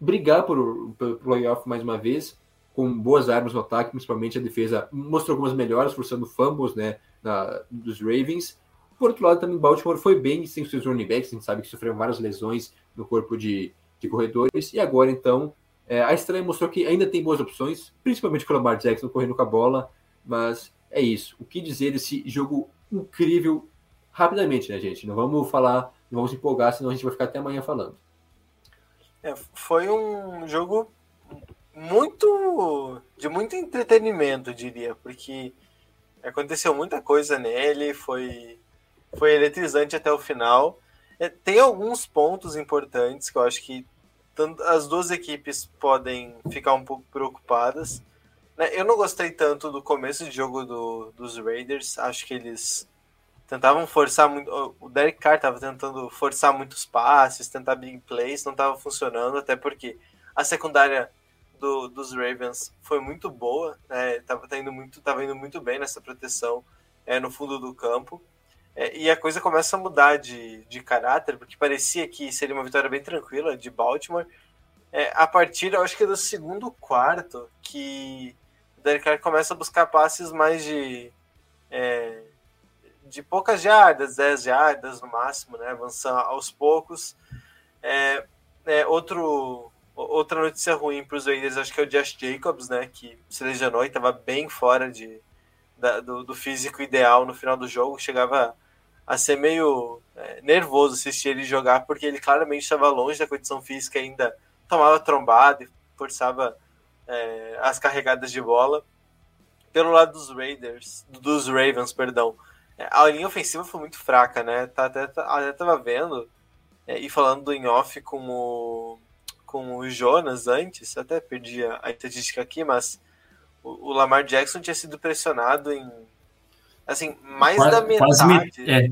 brigar por, por playoff mais uma vez. com boas armas no ataque, principalmente a defesa mostrou algumas melhoras, forçando fumbles né, na, dos Ravens. Por outro lado, também Baltimore foi bem sem seus running backs, a gente sabe que sofreram várias lesões no corpo de, de corredores, e agora então é, a estreia mostrou que ainda tem boas opções, principalmente com o Lamar Jackson correndo com a bola, mas é isso. O que dizer desse jogo incrível rapidamente, né, gente? Não vamos falar, não vamos empolgar, senão a gente vai ficar até amanhã falando. É, foi um jogo muito de muito entretenimento, diria, porque aconteceu muita coisa nele, foi foi eletrizante até o final. É, tem alguns pontos importantes que eu acho que as duas equipes podem ficar um pouco preocupadas. Né? Eu não gostei tanto do começo de jogo do, dos Raiders. Acho que eles tentavam forçar muito. O Derek Carr estava tentando forçar muitos passes, tentar big plays, não estava funcionando, até porque a secundária do, dos Ravens foi muito boa, né? Tava, tá indo muito, tava indo muito bem nessa proteção é, no fundo do campo. É, e a coisa começa a mudar de, de caráter, porque parecia que seria uma vitória bem tranquila de Baltimore. É, a partir, eu acho que é do segundo quarto, que o Derek Carr começa a buscar passes mais de, é, de poucas jardas, 10 jardas no máximo, né, avançando aos poucos. É, é, outro, outra notícia ruim para os Raiders, acho que é o Josh Jacobs, né, que se lesionou e estava bem fora de, da, do, do, físico ideal no final do jogo, chegava a ser meio é, nervoso assistir ele jogar, porque ele claramente estava longe da condição física, ainda tomava trombada e forçava é, as carregadas de bola. Pelo lado dos Raiders, dos Ravens, perdão, é, a linha ofensiva foi muito fraca, né? Tá, até, tá, até tava vendo é, e falando em off com o, com o Jonas antes, até perdi a, estatística aqui, mas o, o Lamar Jackson tinha sido pressionado em assim, mais quase, da metade. Me... É.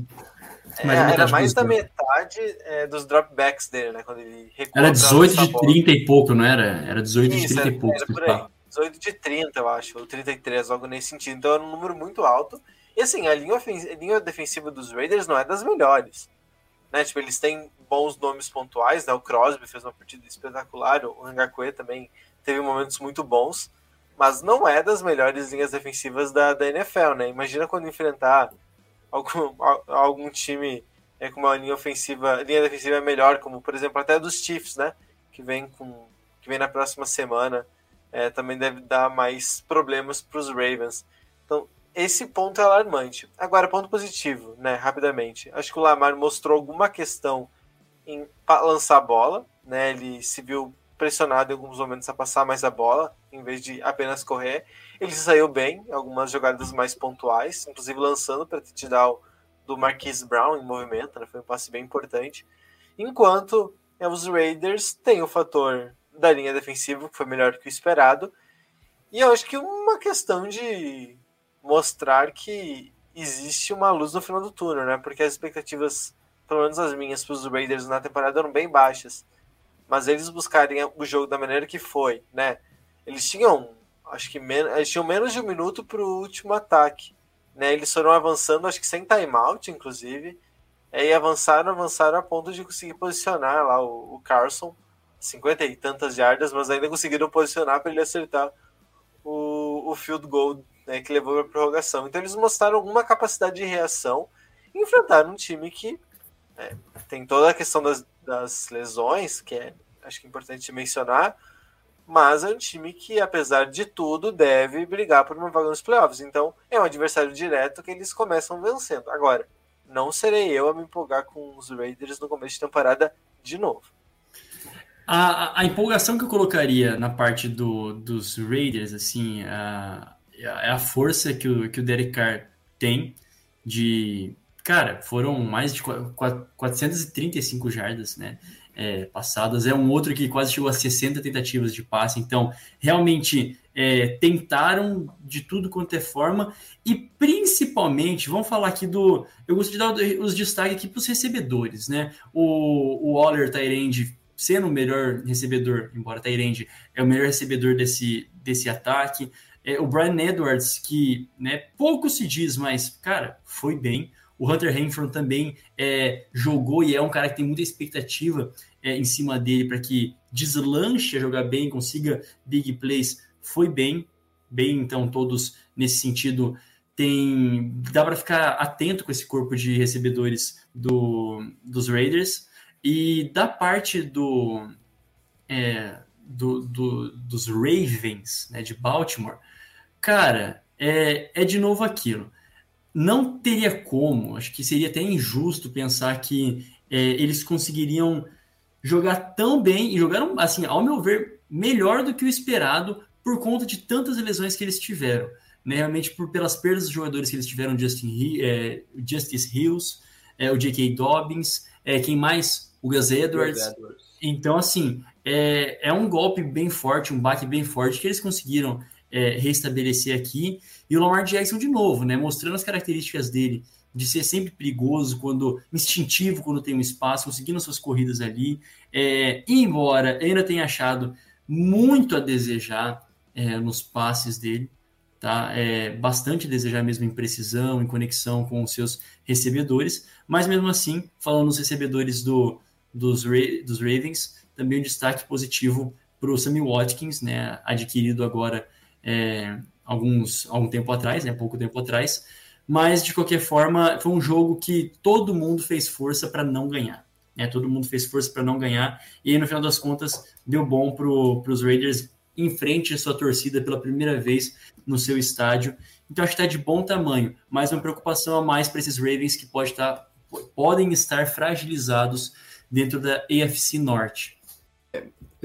É, era mais da metade é, dos dropbacks dele, né? Quando ele Era 18 de 30 e pouco, não era? Era 18 Isso, de 30 era, e pouco. Era por aí. 18 de 30, eu acho, ou 33, algo nesse sentido. Então era um número muito alto. E assim, a linha, a linha defensiva dos Raiders não é das melhores. Né? Tipo, eles têm bons nomes pontuais, né? O Crosby fez uma partida espetacular, o Ngakwe também teve momentos muito bons mas não é das melhores linhas defensivas da, da NFL, né? Imagina quando enfrentar algum, algum time é, com uma linha ofensiva, linha defensiva melhor, como por exemplo até dos Chiefs, né? Que vem com que vem na próxima semana, é, também deve dar mais problemas para os Ravens. Então esse ponto é alarmante. Agora ponto positivo, né? Rapidamente, acho que o Lamar mostrou alguma questão em lançar bola, né? Ele se viu pressionado em alguns momentos a passar mais a bola, em vez de apenas correr. Ele saiu bem em algumas jogadas mais pontuais, inclusive lançando para touchdown do Marquise Brown em movimento, né? foi um passe bem importante. Enquanto é, os Raiders têm o fator da linha defensiva, que foi melhor do que o esperado. E eu acho que uma questão de mostrar que existe uma luz no final do túnel, né? Porque as expectativas, pelo menos as minhas, para os Raiders na temporada eram bem baixas mas eles buscarem o jogo da maneira que foi, né? Eles tinham, acho que men eles tinham menos de um minuto para o último ataque, né? Eles foram avançando, acho que sem timeout, inclusive, e avançaram, avançaram a ponto de conseguir posicionar lá o, o Carson, 50 e tantas jardas, mas ainda conseguiram posicionar para ele acertar o, o field goal né, que levou a prorrogação. Então eles mostraram alguma capacidade de reação e enfrentaram um time que é, tem toda a questão das, das lesões, que é acho que é importante mencionar, mas é um time que, apesar de tudo, deve brigar por uma vaga nos playoffs. Então, é um adversário direto que eles começam vencendo. Agora, não serei eu a me empolgar com os Raiders no começo de temporada de novo. A, a empolgação que eu colocaria na parte do, dos Raiders, assim, a, é a força que o, que o Derek Carr tem de Cara, foram mais de 435 jardas, né? É, passadas. É um outro que quase chegou a 60 tentativas de passe. Então, realmente é, tentaram de tudo quanto é forma. E principalmente, vamos falar aqui do. Eu gostaria de dar os destaques aqui para os recebedores, né? O, o Waller Tyrande sendo o melhor recebedor, embora Tyrande é o melhor recebedor desse, desse ataque. É, o Brian Edwards, que né, pouco se diz, mas, cara, foi bem. O Hunter Renfro também é, jogou e é um cara que tem muita expectativa é, em cima dele para que deslanche a jogar bem, consiga big plays. Foi bem, bem, então todos nesse sentido. Tem dá para ficar atento com esse corpo de recebedores do, dos Raiders. E da parte do, é, do, do, dos Ravens né, de Baltimore, cara, é, é de novo aquilo. Não teria como, acho que seria até injusto pensar que é, eles conseguiriam jogar tão bem e jogaram, assim, ao meu ver, melhor do que o esperado por conta de tantas lesões que eles tiveram. Né? Realmente, por, pelas perdas dos jogadores que eles tiveram, Justin, é, Justice Hills, é, o J.K. Dobbins, é, quem mais? O Gus Edwards. Edwards. Então, assim, é, é um golpe bem forte, um baque bem forte que eles conseguiram é, restabelecer aqui. E o Lamar Jackson, de novo, né, mostrando as características dele de ser sempre perigoso, quando instintivo quando tem um espaço, conseguindo suas corridas ali. É, embora ainda tenha achado muito a desejar é, nos passes dele, tá? É, bastante a desejar mesmo em precisão, em conexão com os seus recebedores, mas mesmo assim, falando nos recebedores do, dos, dos Ravens, também um destaque positivo para o Sammy Watkins, né, adquirido agora é, alguns algum tempo atrás, né, pouco tempo atrás, mas de qualquer forma foi um jogo que todo mundo fez força para não ganhar. Né? Todo mundo fez força para não ganhar e no final das contas deu bom para os Raiders em frente à sua torcida pela primeira vez no seu estádio. Então acho que está de bom tamanho, mas uma preocupação a mais para esses Ravens que pode tá, podem estar fragilizados dentro da AFC Norte.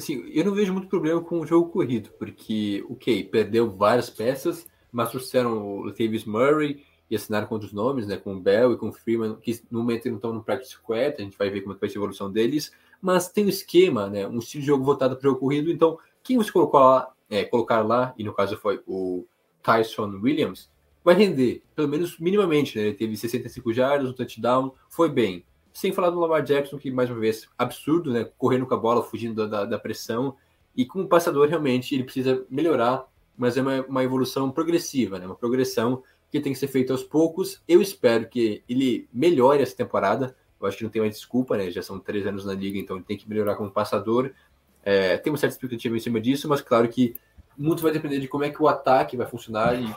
Assim, eu não vejo muito problema com o jogo corrido, porque, ok, perdeu várias peças, mas trouxeram o Latavius Murray e assinaram com outros nomes, né, com o Bell e com o Freeman, que no momento não estão no practice squad, a gente vai ver como é vai ser a evolução deles, mas tem um esquema, né, um estilo de jogo voltado para o jogo corrido, então quem você colocou lá, é, colocar lá, e no caso foi o Tyson Williams, vai render, pelo menos minimamente, né, ele teve 65 jardas, um touchdown, foi bem. Sem falar do Lamar Jackson, que mais uma vez, absurdo, né? Correndo com a bola, fugindo da, da pressão. E como passador, realmente, ele precisa melhorar, mas é uma, uma evolução progressiva, né? Uma progressão que tem que ser feita aos poucos. Eu espero que ele melhore essa temporada. Eu acho que não tem mais desculpa, né? Já são três anos na liga, então ele tem que melhorar como passador. É, tem uma certa expectativa em cima disso, mas claro que muito vai depender de como é que o ataque vai funcionar e,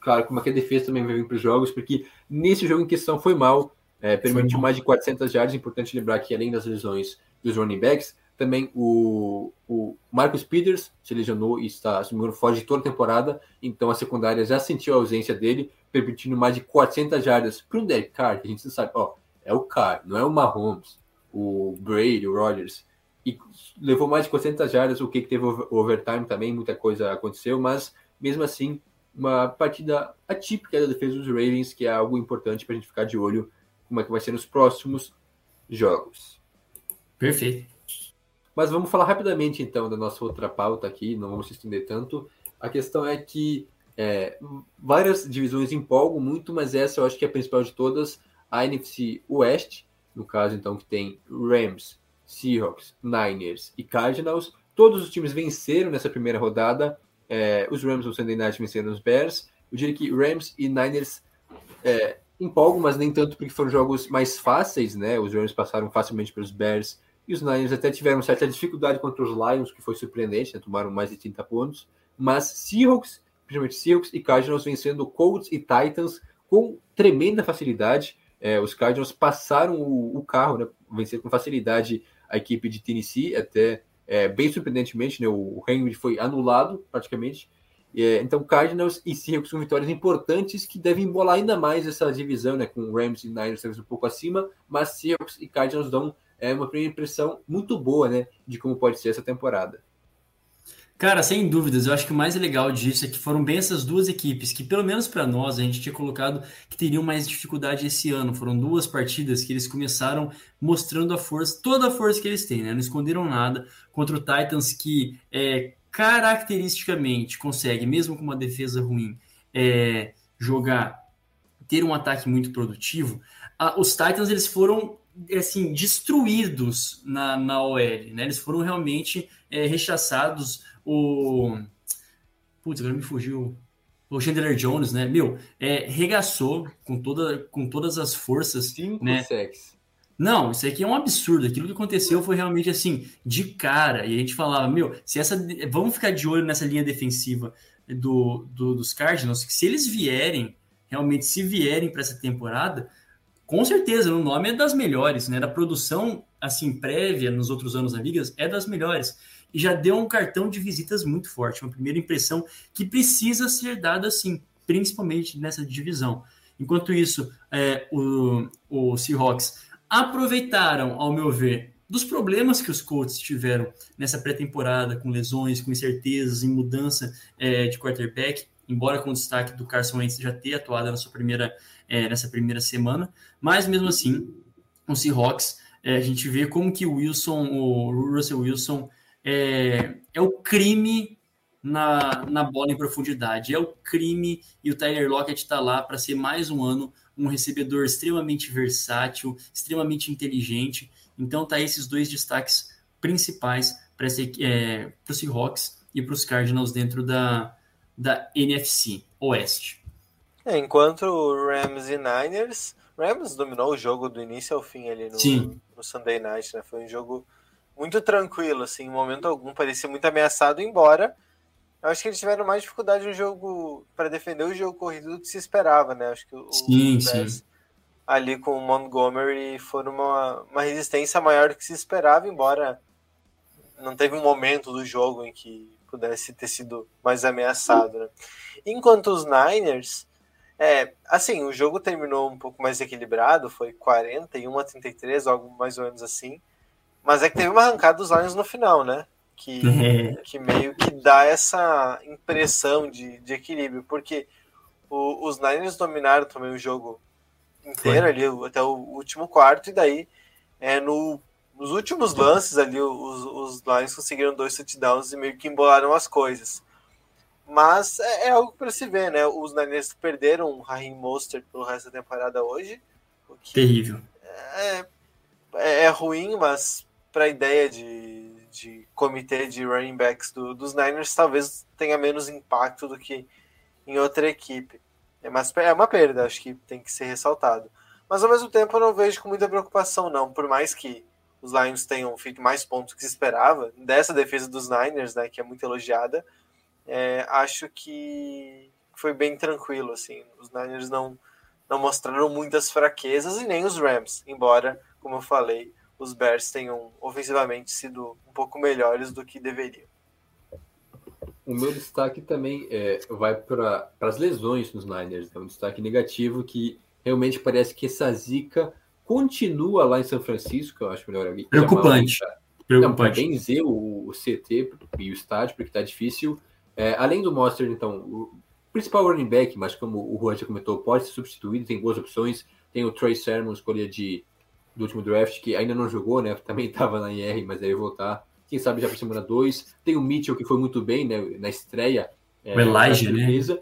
claro, como é que a defesa também vai vir para os jogos, porque nesse jogo em questão foi mal. É, permitiu mais de 400 jardas. Importante lembrar que, além das lesões dos running backs, também o, o Marcus Peters se lesionou e está, engano, fora de toda a temporada. Então a secundária já sentiu a ausência dele, permitindo mais de 400 jardas para um Derek Carr, que a gente sabe, ó, é o Carr, não é o Mahomes, o Brady, o Rodgers. E levou mais de 400 jardas, o que, que teve overtime também, muita coisa aconteceu, mas mesmo assim, uma partida atípica da defesa dos Ravens, que é algo importante para a gente ficar de olho como é que vai ser nos próximos jogos. Perfeito. Mas vamos falar rapidamente então da nossa outra pauta aqui, não vamos se estender tanto. A questão é que é, várias divisões empolgam muito, mas essa eu acho que é a principal de todas, a NFC West, no caso então que tem Rams, Seahawks, Niners e Cardinals. Todos os times venceram nessa primeira rodada. É, os Rams no Sunday Night venceram os Bears. Eu diria que Rams e Niners é, empolgo, mas nem tanto porque foram jogos mais fáceis, né? Os Rams passaram facilmente pelos Bears e os Niners até tiveram certa dificuldade contra os Lions, que foi surpreendente, né? tomaram mais de 30 pontos. Mas Seahawks, principalmente Seahawks e Cardinals vencendo Colts e Titans com tremenda facilidade. É, os Cardinals passaram o, o carro, né? Venceram com facilidade a equipe de Tennessee, até é, bem surpreendentemente, né? O Henry foi anulado praticamente. É, então, Cardinals e Seahawks são vitórias importantes que devem embolar ainda mais essa divisão, né? Com Rams e Niners um pouco acima, mas Seahawks e Cardinals dão é, uma primeira impressão muito boa, né? De como pode ser essa temporada. Cara, sem dúvidas, eu acho que o mais legal disso é que foram bem essas duas equipes que, pelo menos para nós, a gente tinha colocado que teriam mais dificuldade esse ano. Foram duas partidas que eles começaram mostrando a força, toda a força que eles têm, né? Não esconderam nada contra o Titans, que é, caracteristicamente consegue, mesmo com uma defesa ruim, é, jogar, ter um ataque muito produtivo, a, os Titans eles foram assim destruídos na, na OL, né? Eles foram realmente é, rechaçados. O putz, agora me fugiu o Chandler Jones, né? Meu, é, regaçou com, toda, com todas as forças. Cinco né? sacks. Não, isso aqui é um absurdo. Aquilo que aconteceu foi realmente assim, de cara. E a gente falava, meu, se essa. Vamos ficar de olho nessa linha defensiva do, do dos Cardinals, que se eles vierem, realmente, se vierem para essa temporada, com certeza, o nome é das melhores, né? Da produção, assim, prévia nos outros anos da Liga, é das melhores. E já deu um cartão de visitas muito forte, uma primeira impressão que precisa ser dada assim, principalmente nessa divisão. Enquanto isso, é, o, o Seahawks aproveitaram, ao meu ver, dos problemas que os Colts tiveram nessa pré-temporada, com lesões, com incertezas, em mudança é, de quarterback, embora com destaque do Carson Wentz já ter atuado na sua primeira, é, nessa primeira semana, mas mesmo assim, o Seahawks, é, a gente vê como que o Wilson, o Russell Wilson, é, é o crime na, na bola em profundidade, é o crime e o Tyler Lockett está lá para ser mais um ano um recebedor extremamente versátil, extremamente inteligente. Então tá esses dois destaques principais para é, os Seahawks e para os Cardinals dentro da, da NFC Oeste. É, enquanto o Rams e Niners, Rams dominou o jogo do início ao fim ali no, no Sunday Night, né? Foi um jogo muito tranquilo, assim, em momento algum parecia muito ameaçado, embora eu acho que eles tiveram mais dificuldade no jogo para defender o jogo corrido do que se esperava, né? Acho que o, sim, sim. ali com o Montgomery foram uma, uma resistência maior do que se esperava, embora não teve um momento do jogo em que pudesse ter sido mais ameaçado, né? Enquanto os Niners, é, assim, o jogo terminou um pouco mais equilibrado, foi 41 a 33, algo mais ou menos assim. Mas é que teve uma arrancada dos Lions no final, né? Que, que meio que dá essa impressão de, de equilíbrio, porque o, os Niners dominaram também o jogo inteiro ali, até o último quarto, e daí é, no, nos últimos lances ali, os, os Lions conseguiram dois touchdowns e meio que embolaram as coisas. Mas é, é algo para se ver, né? Os Niners perderam o Raheem Mostert pelo resto da temporada hoje. Terrível. É, é, é ruim, mas para a ideia de, de comitê de running backs do, dos Niners, talvez tenha menos impacto do que em outra equipe. É, mas é uma perda, acho que tem que ser ressaltado. Mas ao mesmo tempo eu não vejo com muita preocupação, não. Por mais que os Lions tenham feito mais pontos do que se esperava, dessa defesa dos Niners, né, que é muito elogiada, é, acho que foi bem tranquilo. Assim. Os Niners não, não mostraram muitas fraquezas e nem os Rams, embora, como eu falei, os Bears tenham ofensivamente sido um pouco melhores do que deveriam. O meu destaque também é, vai para as lesões nos Niners. É um destaque negativo que realmente parece que essa zica continua lá em São Francisco. Eu acho melhor alguém. Preocupante. Preocupante. Não, benzer o, o CT e o estádio, porque está difícil. É, além do Monster, então, o principal running back, mas como o Juan já comentou, pode ser substituído, tem boas opções. Tem o Trey Sermon, escolha de do último draft, que ainda não jogou, né? Também estava na IR, mas deve voltar. Quem sabe já para semana 2. Tem o Mitchell, que foi muito bem né, na estreia. É, o Elijah, né?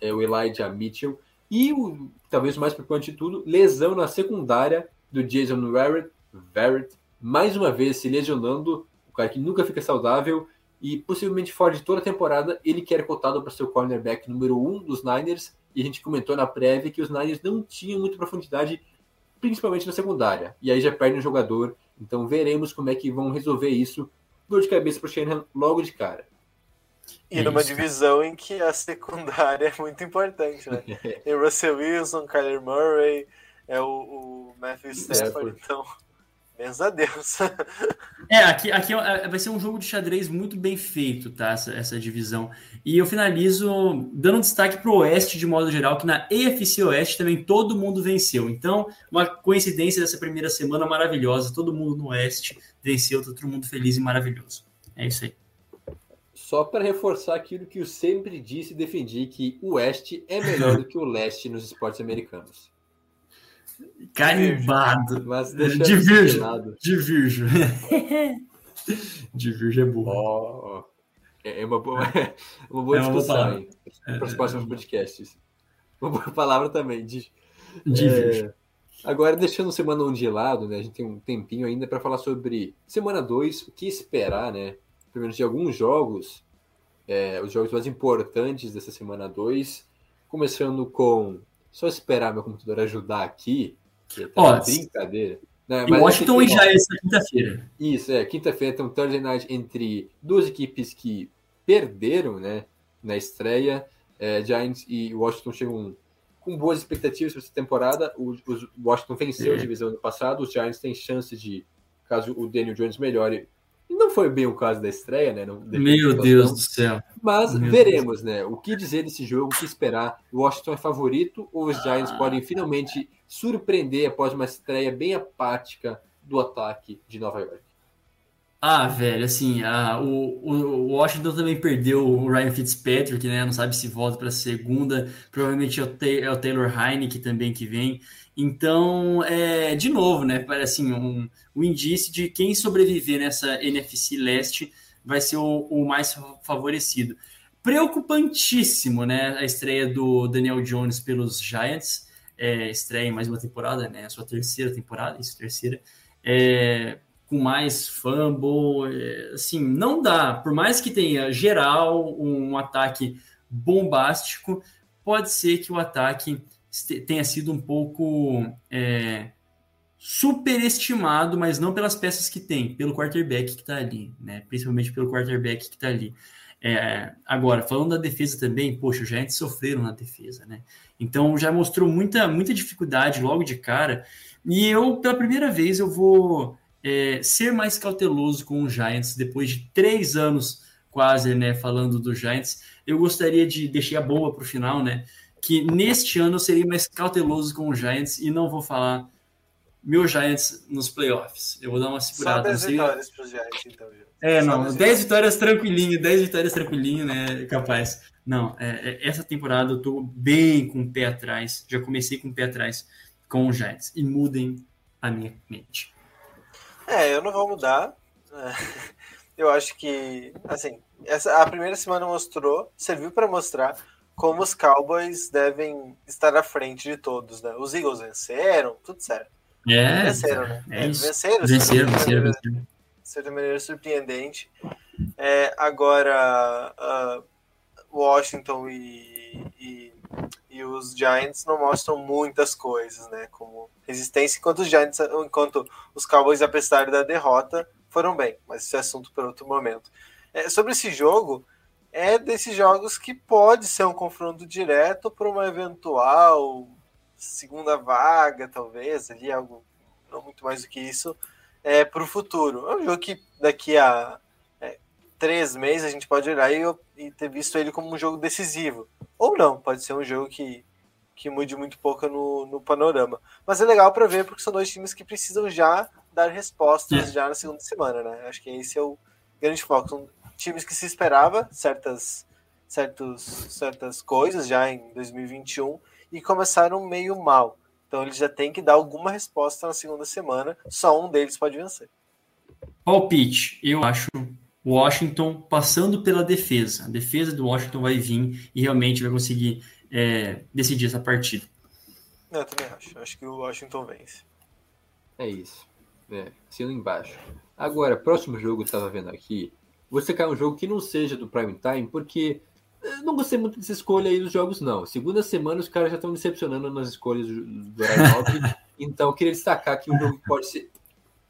É, o Elijah Mitchell. E o, talvez o mais preocupante de tudo, lesão na secundária do Jason Verrett, Verrett, mais uma vez se lesionando, o cara que nunca fica saudável e possivelmente fora de toda a temporada, ele quer cotado para ser o cornerback número um dos Niners, e a gente comentou na prévia que os Niners não tinham muita profundidade principalmente na secundária. E aí já perde um jogador. Então veremos como é que vão resolver isso. Dor de cabeça para o Shanahan logo de cara. E numa divisão em que a secundária é muito importante, né? Tem Russell Wilson, Kyler Murray, é o, o Matthew Stafford, então Menos a Deus. é, aqui, aqui é, vai ser um jogo de xadrez muito bem feito, tá? Essa, essa divisão. E eu finalizo dando destaque para o Oeste de modo geral, que na EFC Oeste também todo mundo venceu. Então, uma coincidência dessa primeira semana maravilhosa. Todo mundo no Oeste venceu, tá todo mundo feliz e maravilhoso. É isso aí. Só para reforçar aquilo que eu sempre disse e defendi, que o Oeste é melhor do que o Leste nos esportes americanos. Carimbado. Mas de virgem. De virgem. de virgem é boa. Oh, é uma boa, uma boa é discussão uma para os próximos podcasts. Uma boa palavra também. De, de é, virgem. Agora, deixando semana 1 de lado, né? A gente tem um tempinho ainda para falar sobre semana 2, o que esperar, né? Pelo menos de alguns jogos, é, os jogos mais importantes dessa semana 2. Começando com só esperar meu computador ajudar aqui. Que tá Ó, brincadeira. Né, E mas Washington é que- Giants na quinta-feira. Isso, é. Quinta-feira tem um Thursday Night entre duas equipes que perderam, né? Na estreia. É, Giants e Washington chegam com boas expectativas para essa temporada. O, os- Washington venceu É. a divisão no passado. Os Giants têm chance de, caso o Daniel Jones melhore. Não foi bem o caso da estreia, né? Não, Meu Deus do céu. Mas Meu veremos, né? O que dizer desse jogo, o que esperar. O Washington é favorito ou os Giants Ah. podem finalmente surpreender após uma estreia bem apática do ataque de Nova York? Ah, velho, assim, a- o, o Washington também perdeu o Ryan Fitzpatrick, né? Não sabe se volta para a segunda. Provavelmente é o, é o Taylor Heineke também que vem. Então, é, de novo, né? Parece assim, um, um indício de quem sobreviver nessa NFC Leste vai ser o, o mais favorecido. Preocupantíssimo, né? A estreia do Daniel Jones pelos Giants. É, estreia em mais uma temporada, né? A sua terceira temporada, isso, terceira. É, com mais fumble, é, assim, não dá. Por mais que tenha geral um ataque bombástico, pode ser que o ataque tenha sido um pouco é, superestimado, mas não pelas peças que tem, pelo quarterback que está ali, né? Principalmente pelo quarterback que está ali. É, agora, falando da defesa também, poxa, os Giants sofreram na defesa, né? Então já mostrou muita, muita dificuldade logo de cara. E eu, pela primeira vez, eu vou é, ser mais cauteloso com os Giants depois de três anos quase, né, falando dos Giants. Eu gostaria de deixar a bomba para o final, né? Que neste ano eu serei mais cauteloso com os Giants e não vou falar meu Giants nos playoffs. Eu vou dar uma Só segurada. 10 não sei- vitórias para os Giants, então, Gil. é, Só não, 10 10 vitórias tranquilinho, 10 vitórias tranquilinho, né? Capaz. Não, é, é, essa temporada eu tô bem com o pé atrás. Já comecei com o pé atrás com os Giants. E mudem a minha mente. É, eu não vou mudar. Eu acho que, assim, essa, a primeira semana mostrou, serviu para mostrar como os Cowboys devem estar à frente de todos, né? Os Eagles venceram, tudo certo. É, venceram, né? é isso. Venceram, Venceram, venceram, de certa maneira surpreendente. É, agora, ah, Washington e, e, e os Giants não mostram muitas coisas, né? Como resistência, enquanto os Giants, enquanto os Cowboys, apesar da derrota, foram bem. Mas esse é assunto para outro momento. É, sobre esse jogo, é desses jogos que pode ser um confronto direto para uma eventual segunda vaga, talvez, ali, algo não muito mais do que isso, é, para o futuro. É um jogo que daqui a três meses a gente pode olhar e, e, ter visto ele como um jogo decisivo. Ou não, pode ser um jogo que, que mude muito pouco no, no panorama. Mas é legal para ver porque são dois times que precisam já dar respostas É. já na segunda semana, né? Acho que esse é o grande foco. São times que se esperava certas, certos, certas coisas já em 2021 e começaram meio mal. Então eles já têm que dar alguma resposta na segunda semana. Só um deles pode vencer. Palpite, eu acho Washington passando pela defesa. A defesa do Washington vai vir e realmente vai conseguir é, decidir essa partida. Eu também acho. Acho que o Washington vence. É isso. É, assino embaixo. Agora, próximo jogo, eu estava vendo aqui. Você quer um jogo que não seja do prime time, porque eu não gostei muito dessa escolha aí dos jogos, não. Segunda semana, os caras já estão decepcionando nas escolhas do do então, eu queria destacar que um jogo que pode ser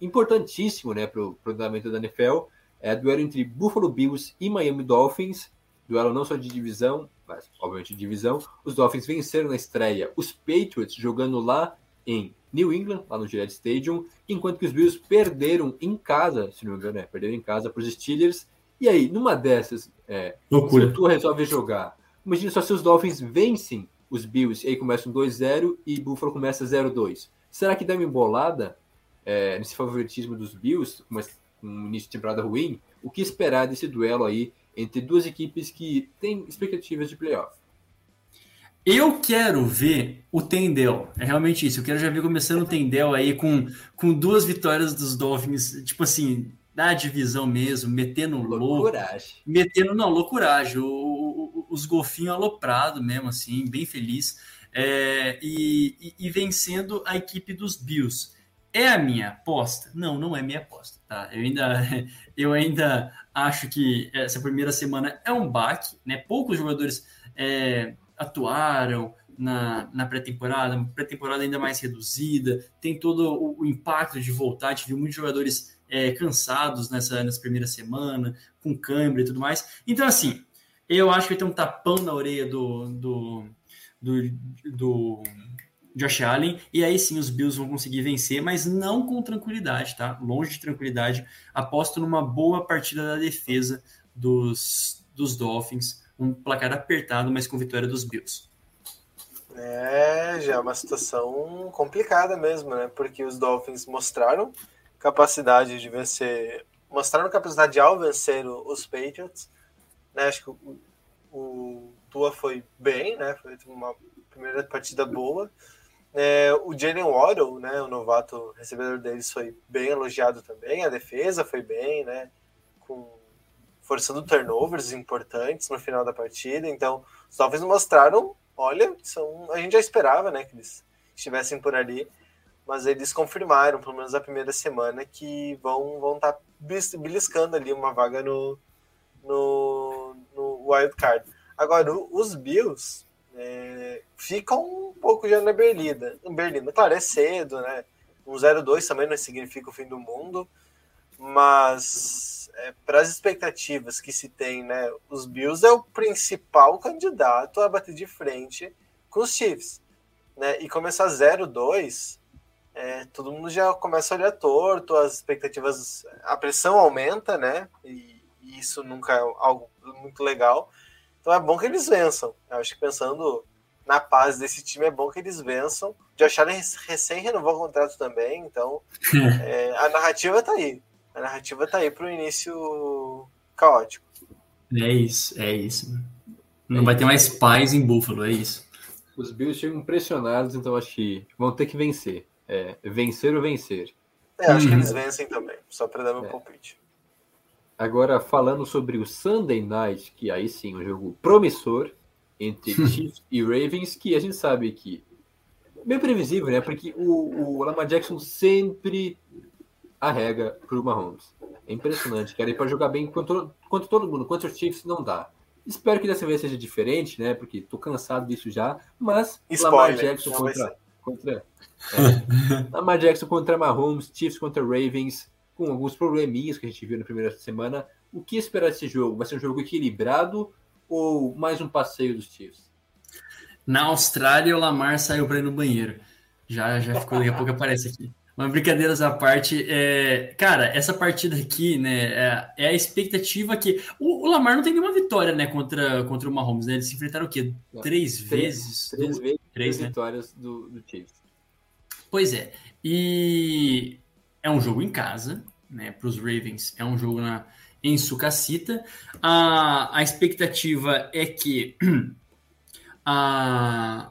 importantíssimo né, para o andamento da NFL é duelo entre Buffalo Bills e Miami Dolphins. Duelo não só de divisão, mas obviamente de divisão. Os Dolphins venceram na estreia os Patriots jogando lá em New England, lá no Gillette Stadium, enquanto que os Bills perderam em casa, se não me engano, é, perderam em casa para os Steelers. E aí, numa dessas, é, se o Tua resolve jogar, imagina só se os Dolphins vencem os Bills e aí começam 2-0 e Buffalo começa 0-2. Será que dá uma embolada é, nesse favoritismo dos Bills, com um início de temporada ruim? O que esperar desse duelo aí entre duas equipes que têm expectativas de playoff? Eu quero ver o Tendel. É realmente isso. Eu quero já ver começando o Tendel aí com, com duas vitórias dos Dolphins, tipo assim, da divisão mesmo, metendo louco. Metendo, não, loucuragem. O, o, os golfinhos aloprado mesmo, assim, bem feliz. É, e, e, e vencendo a equipe dos Bills. É a minha aposta? Não, não é minha aposta, tá? Eu ainda, eu ainda acho que essa primeira semana é um baque, né? Poucos jogadores é, atuaram, na, na pré-temporada, pré-temporada ainda mais reduzida, tem todo o, o, impacto de voltar, viu muitos jogadores é, cansados nessa, nessa primeira semana, com câimbra e tudo mais. Então, assim, eu acho que ter um tapão na orelha do, do, do, do Josh Allen, e aí sim os Bills vão conseguir vencer, mas não com tranquilidade, tá? Longe de tranquilidade. Aposto numa boa partida da defesa dos, dos Dolphins, um placar apertado, mas com vitória dos Bills. É, já é uma situação complicada mesmo, né? Porque os Dolphins mostraram capacidade de vencer, mostraram capacidade ao vencer os Patriots, né? Acho que o, o Tua foi bem, né? Foi uma primeira partida boa. É, o Jalen Waddle, né, o novato recebedor deles, foi bem elogiado também. A defesa foi bem, né, com, forçando turnovers importantes no final da partida. Então, os Dolphins mostraram, olha, são, a gente já esperava, né, que eles estivessem por ali, mas eles confirmaram, pelo menos na primeira semana, que vão vão estar tá beliscando ali uma vaga no, no, no wild card. Agora, os Bills é, ficam pouco já na Berlinda. Berlim, claro, é cedo, né? Um 0-2 também não significa o fim do mundo, mas é, para as expectativas que se tem, né? Os Bills é o principal candidato a bater de frente com os Chiefs, né? E começar 0-2, é, todo mundo já começa a olhar torto, as expectativas, a pressão aumenta, né? E, e isso nunca é algo muito legal. Então é bom que eles vençam. Eu acho que pensando na paz desse time, é bom que eles vençam. Josh Allen recém renovou o contrato também, então é, a narrativa tá aí. A narrativa tá aí para o início caótico. É isso, é isso. Não é vai ter mais paz em Buffalo, é isso. Os Bills chegam pressionados, então acho que vão ter que vencer. É, vencer ou vencer. É, acho que eles vencem também, só para dar meu é. palpite. Agora, falando sobre o Sunday Night, que aí sim, um jogo promissor entre Chiefs e Ravens, que a gente sabe que meio previsível, né? Porque o, o Lamar Jackson sempre arrega pro Mahomes. É impressionante, cara. E para jogar bem contra, contra todo mundo, contra os Chiefs não dá. Espero que dessa vez seja diferente, né? Porque tô cansado disso já. Mas Spoiler, Lamar Jackson contra, contra é, Lamar Jackson contra Mahomes, Chiefs contra Ravens com alguns probleminhas que a gente viu na primeira semana. O que esperar desse jogo? Vai ser um jogo equilibrado ou mais um passeio dos Chiefs? Na Austrália, o Lamar saiu para ir no banheiro. Já, já ficou, daqui a pouco aparece aqui. Mas brincadeiras à parte, é... cara, essa partida aqui, né, é, é a expectativa que o, o, Lamar não tem nenhuma vitória, né, contra, contra o Mahomes, né? Eles se enfrentaram o quê? Três, três vezes? Três, vezes, três né? vitórias do, do Chiefs. Pois é. E é um jogo em casa, né, para os Ravens. É um jogo na, em Sucacita. A, a expectativa é que a,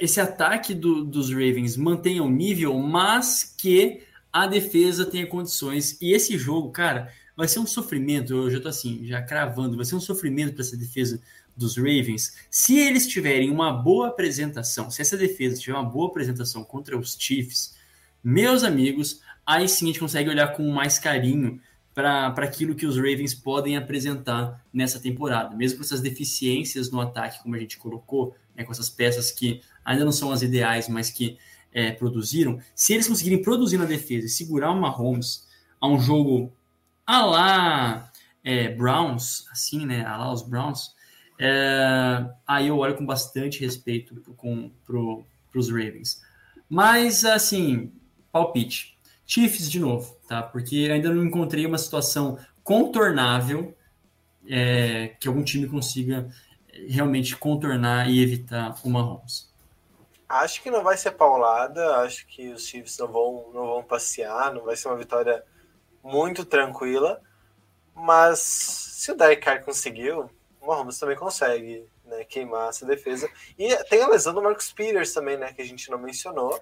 esse ataque do, dos Ravens mantenha o nível, mas que a defesa tenha condições. E esse jogo, cara, vai ser um sofrimento. Eu já tô assim, já cravando, vai ser um sofrimento para essa defesa dos Ravens. Se eles tiverem uma boa apresentação, se essa defesa tiver uma boa apresentação contra os Chiefs, meus amigos, aí sim a gente consegue olhar com mais carinho para aquilo que os Ravens podem apresentar nessa temporada. Mesmo com essas deficiências no ataque, como a gente colocou, né, com essas peças que ainda não são as ideais, mas que é, produziram, se eles conseguirem produzir na defesa e segurar o Mahomes a um jogo a lá é, Browns, assim, né, a lá os Browns, é, aí eu olho com bastante respeito para os Ravens. Mas, assim, palpite. Chiefs de novo, tá? Porque ainda não encontrei uma situação contornável é, que algum time consiga realmente contornar e evitar o Mahomes. Acho que não vai ser paulada, acho que os Chiefs não vão, não vão passear, não vai ser uma vitória muito tranquila, mas se o Derek Carr conseguiu, o Mahomes também consegue né, queimar essa defesa. E tem a lesão do Marcus Peters também, né, que a gente não mencionou,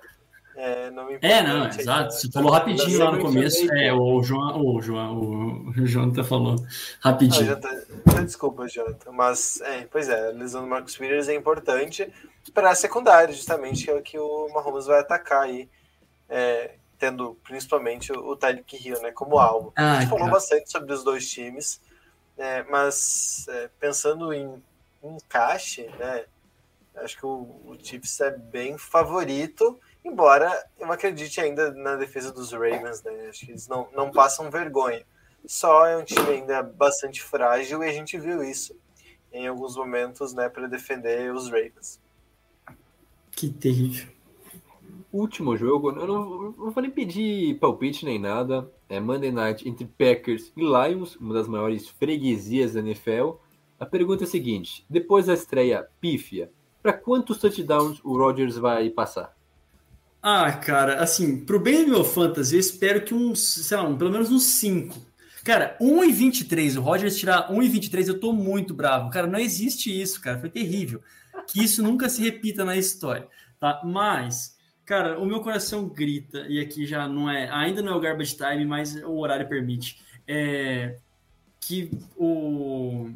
é, não é, não, exato. Você falou rapidinho lá no começo. É, o João, o João, o Jonathan falou rapidinho. Ah, Jonathan, desculpa, Jonathan. Mas, é, pois é, a lesão do Marcos Peters é importante para a secundária, justamente, que é o que o Mahomes vai atacar aí, é, tendo principalmente o, o Tyreek Hill né, como alvo. Ah, a gente falou bastante sobre os dois times, é, mas é, pensando em encaixe, né? Acho que o, o Chiefs é bem favorito, embora eu acredite ainda na defesa dos Ravens, né? Acho que eles não, não passam vergonha. Só é um time ainda bastante frágil e a gente viu isso em alguns momentos, né, para defender os Ravens. Que terrível. Último jogo, eu não, não vou nem pedir palpite nem nada. É Monday Night entre Packers e Lions, uma das maiores freguesias da NFL. A pergunta é a seguinte: depois da estreia pífia, para quantos touchdowns o Rodgers vai passar? Ah, cara, assim, pro bem do meu fantasy, eu espero que uns, sei lá, um, pelo menos uns 5. Cara, 1 e 23, o Rodgers tirar 1 e 23, eu tô muito bravo. Cara, não existe isso, cara, foi terrível. Que isso nunca se repita na história, tá? Mas, cara, o meu coração grita, e aqui já não é, ainda não é o garbage time, mas o horário permite, é que o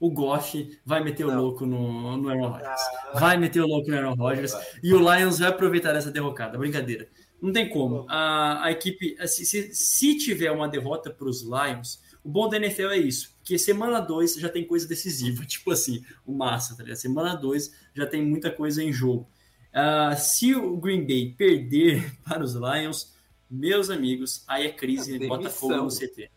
o Goff vai meter o Não. louco no, no Aaron Rodgers. Ah. Vai meter o louco no Aaron Rodgers. E o Lions vai aproveitar essa derrocada. Brincadeira. Não tem como. A, a equipe, se, se, se tiver uma derrota para os Lions, o bom da NFL é isso. Porque semana 2 já tem coisa decisiva. Tipo assim, o massa, tá ligado? Semana 2 já tem muita coisa em jogo. Ah, se o Green Bay perder para os Lions, meus amigos, aí é crise, É bota fogo no. CT.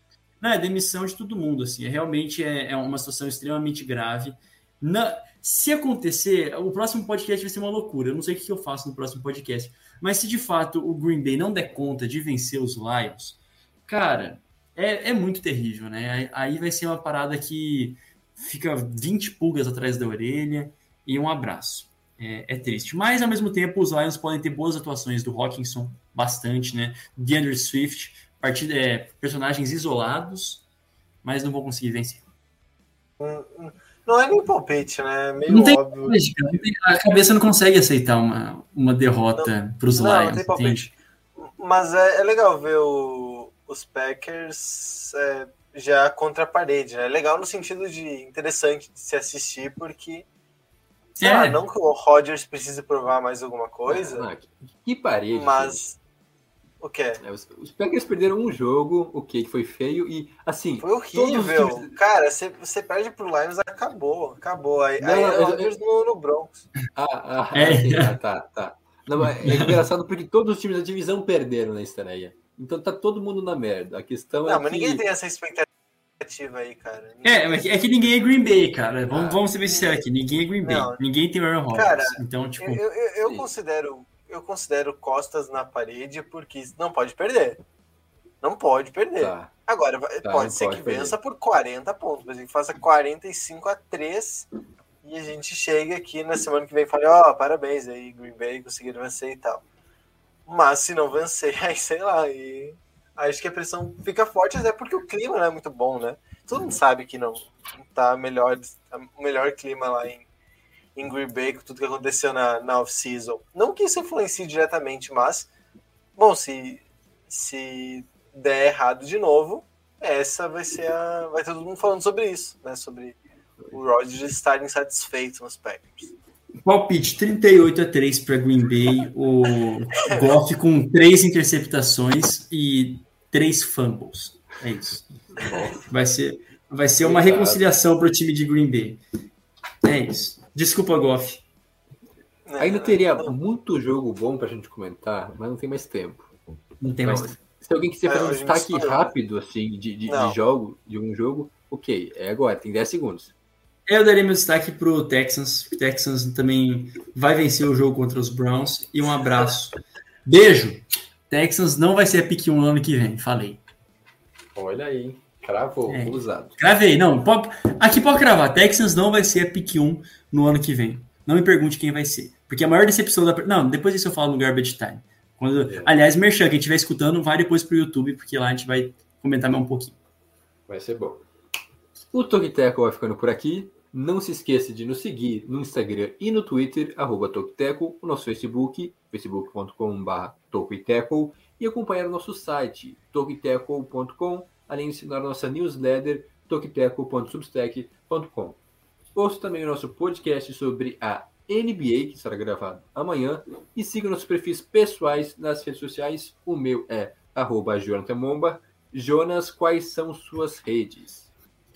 Não, é demissão de todo mundo, assim. É, realmente é, é uma situação extremamente grave. Na- se acontecer, o próximo podcast vai ser uma loucura. Eu não sei o que eu faço no próximo podcast. Mas se de fato o Green Bay não der conta de vencer os Lions, cara, é, é muito terrível, né? Aí- vai ser uma parada que fica 20 pulgas atrás da orelha e um abraço. É, é triste. Mas, ao mesmo tempo, os Lions podem ter boas atuações do Hawkinson, bastante, né? DeAndre Swift, partida, é, personagens isolados, mas não vão conseguir vencer. Não é nem palpite, né? É meio Não tem óbvio. A cabeça não consegue aceitar uma, uma derrota para os não, não Lions, tem palpite. entende? Mas é, é legal ver o- os Packers é, já contra a parede, né? É legal no sentido de interessante de se assistir, porque sei É. lá, não que o Rodgers precise provar mais alguma coisa, Ah, que, que parede. mas o que gente. É, Os, os Packers perderam um jogo, o que foi feio e assim. Foi horrível. times- Cara, você, você perde pro Lions, acabou. Acabou. Aí, Não, aí eu- é eu- no, no Bronx. Ah, ah, É. assim, ah, tá, tá. Não, mas é engraçado porque todos os times da divisão perderam na estreia. Então tá todo mundo na merda. A questão é Não, mas que. ninguém tem essa expectativa aí, cara. É, mas é que ninguém é Green Bay, cara. Vamos, Ah. vamos ser bem sinceros aqui. Ninguém é Green Bay. Não. Ninguém tem o Aaron Rodgers. Cara, então, tipo, Eu, eu, eu- considero eu considero costas na parede porque não pode perder. Não pode perder. Tá. Agora, Tá, pode ser pode que perder. vença por 40 pontos, mas que faça 45 a 3 e a gente chega aqui na semana que vem e fale, ó, parabéns aí, Green Bay, conseguiram vencer e tal. Mas se não vencer, aí sei lá, e acho que a pressão fica forte, até porque o clima não é muito bom, né? Todo mundo sabe que não, tá melhor, o melhor clima lá em, em Green Bay com tudo que aconteceu na, na off-season. Não que isso influencie diretamente, mas, bom, se, se der errado de novo, essa vai ser a. Vai todo mundo falando sobre isso, né? Sobre o Rodgers estar insatisfeito nos Packers. palpite 38 a 3 para Green Bay. O Goff com três interceptações e três fumbles. É isso. Vai ser, vai ser uma reconciliação para o time de Green Bay. É isso. Desculpa, Goff. Né? Ainda teria muito jogo bom pra gente comentar, mas não tem mais tempo. Não tem mais tempo. Se alguém quiser É, fazer um destaque rápido, assim, de, de, de jogo, de um jogo, ok, é agora, tem 10 segundos. Eu daria meu destaque pro Texans. O Texans também vai vencer o jogo contra os Browns. E um abraço. Beijo. Texans não vai ser a pick 1 no ano que vem. Falei. Olha aí, cravou, É. usado. Cravei. Não, pode- aqui pode cravar. Texans não vai ser a pick 1 no ano que vem. Não me pergunte quem vai ser. Porque a maior decepção da. Não, depois disso eu falo no Garbage Time. Quando... É. Aliás, Merchan, quem estiver escutando, vai depois pro YouTube, porque lá a gente vai comentar mais um pouquinho. Vai ser bom. O Tokiteco vai ficando por aqui. Não se esqueça de nos seguir no Instagram e no Twitter, arroba Tokiteco, o nosso Facebook, facebook.com.br e acompanhar o nosso site, tokiteco.com, além de assinar nossa newsletter, tokiteco.substack.com. Ouça também o nosso podcast sobre a NBA, que será gravado amanhã, e siga nossos perfis pessoais nas redes sociais. O meu é arroba Jonathan Momba. Jonas, quais são suas redes?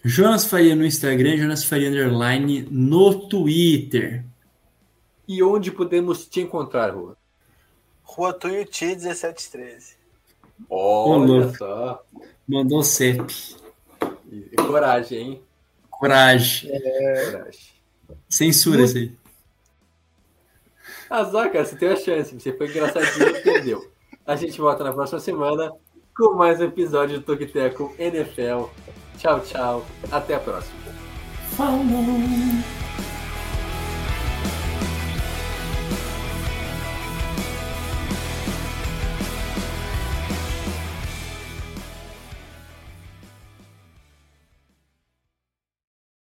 Jonas Faria no Instagram, Jonas Faria Underline no Twitter. E onde podemos te encontrar, Rua? Rua Tuiuti 1713. Olha só. Mandou CEP. Coragem, hein? Coragem. Coragem. Censura isso aí. Azar, cara, você tem a chance. Você foi engraçadinho e perdeu. A gente volta na próxima semana com mais um episódio do Toquiteco NFL. Tchau, tchau. Até a próxima. Falou.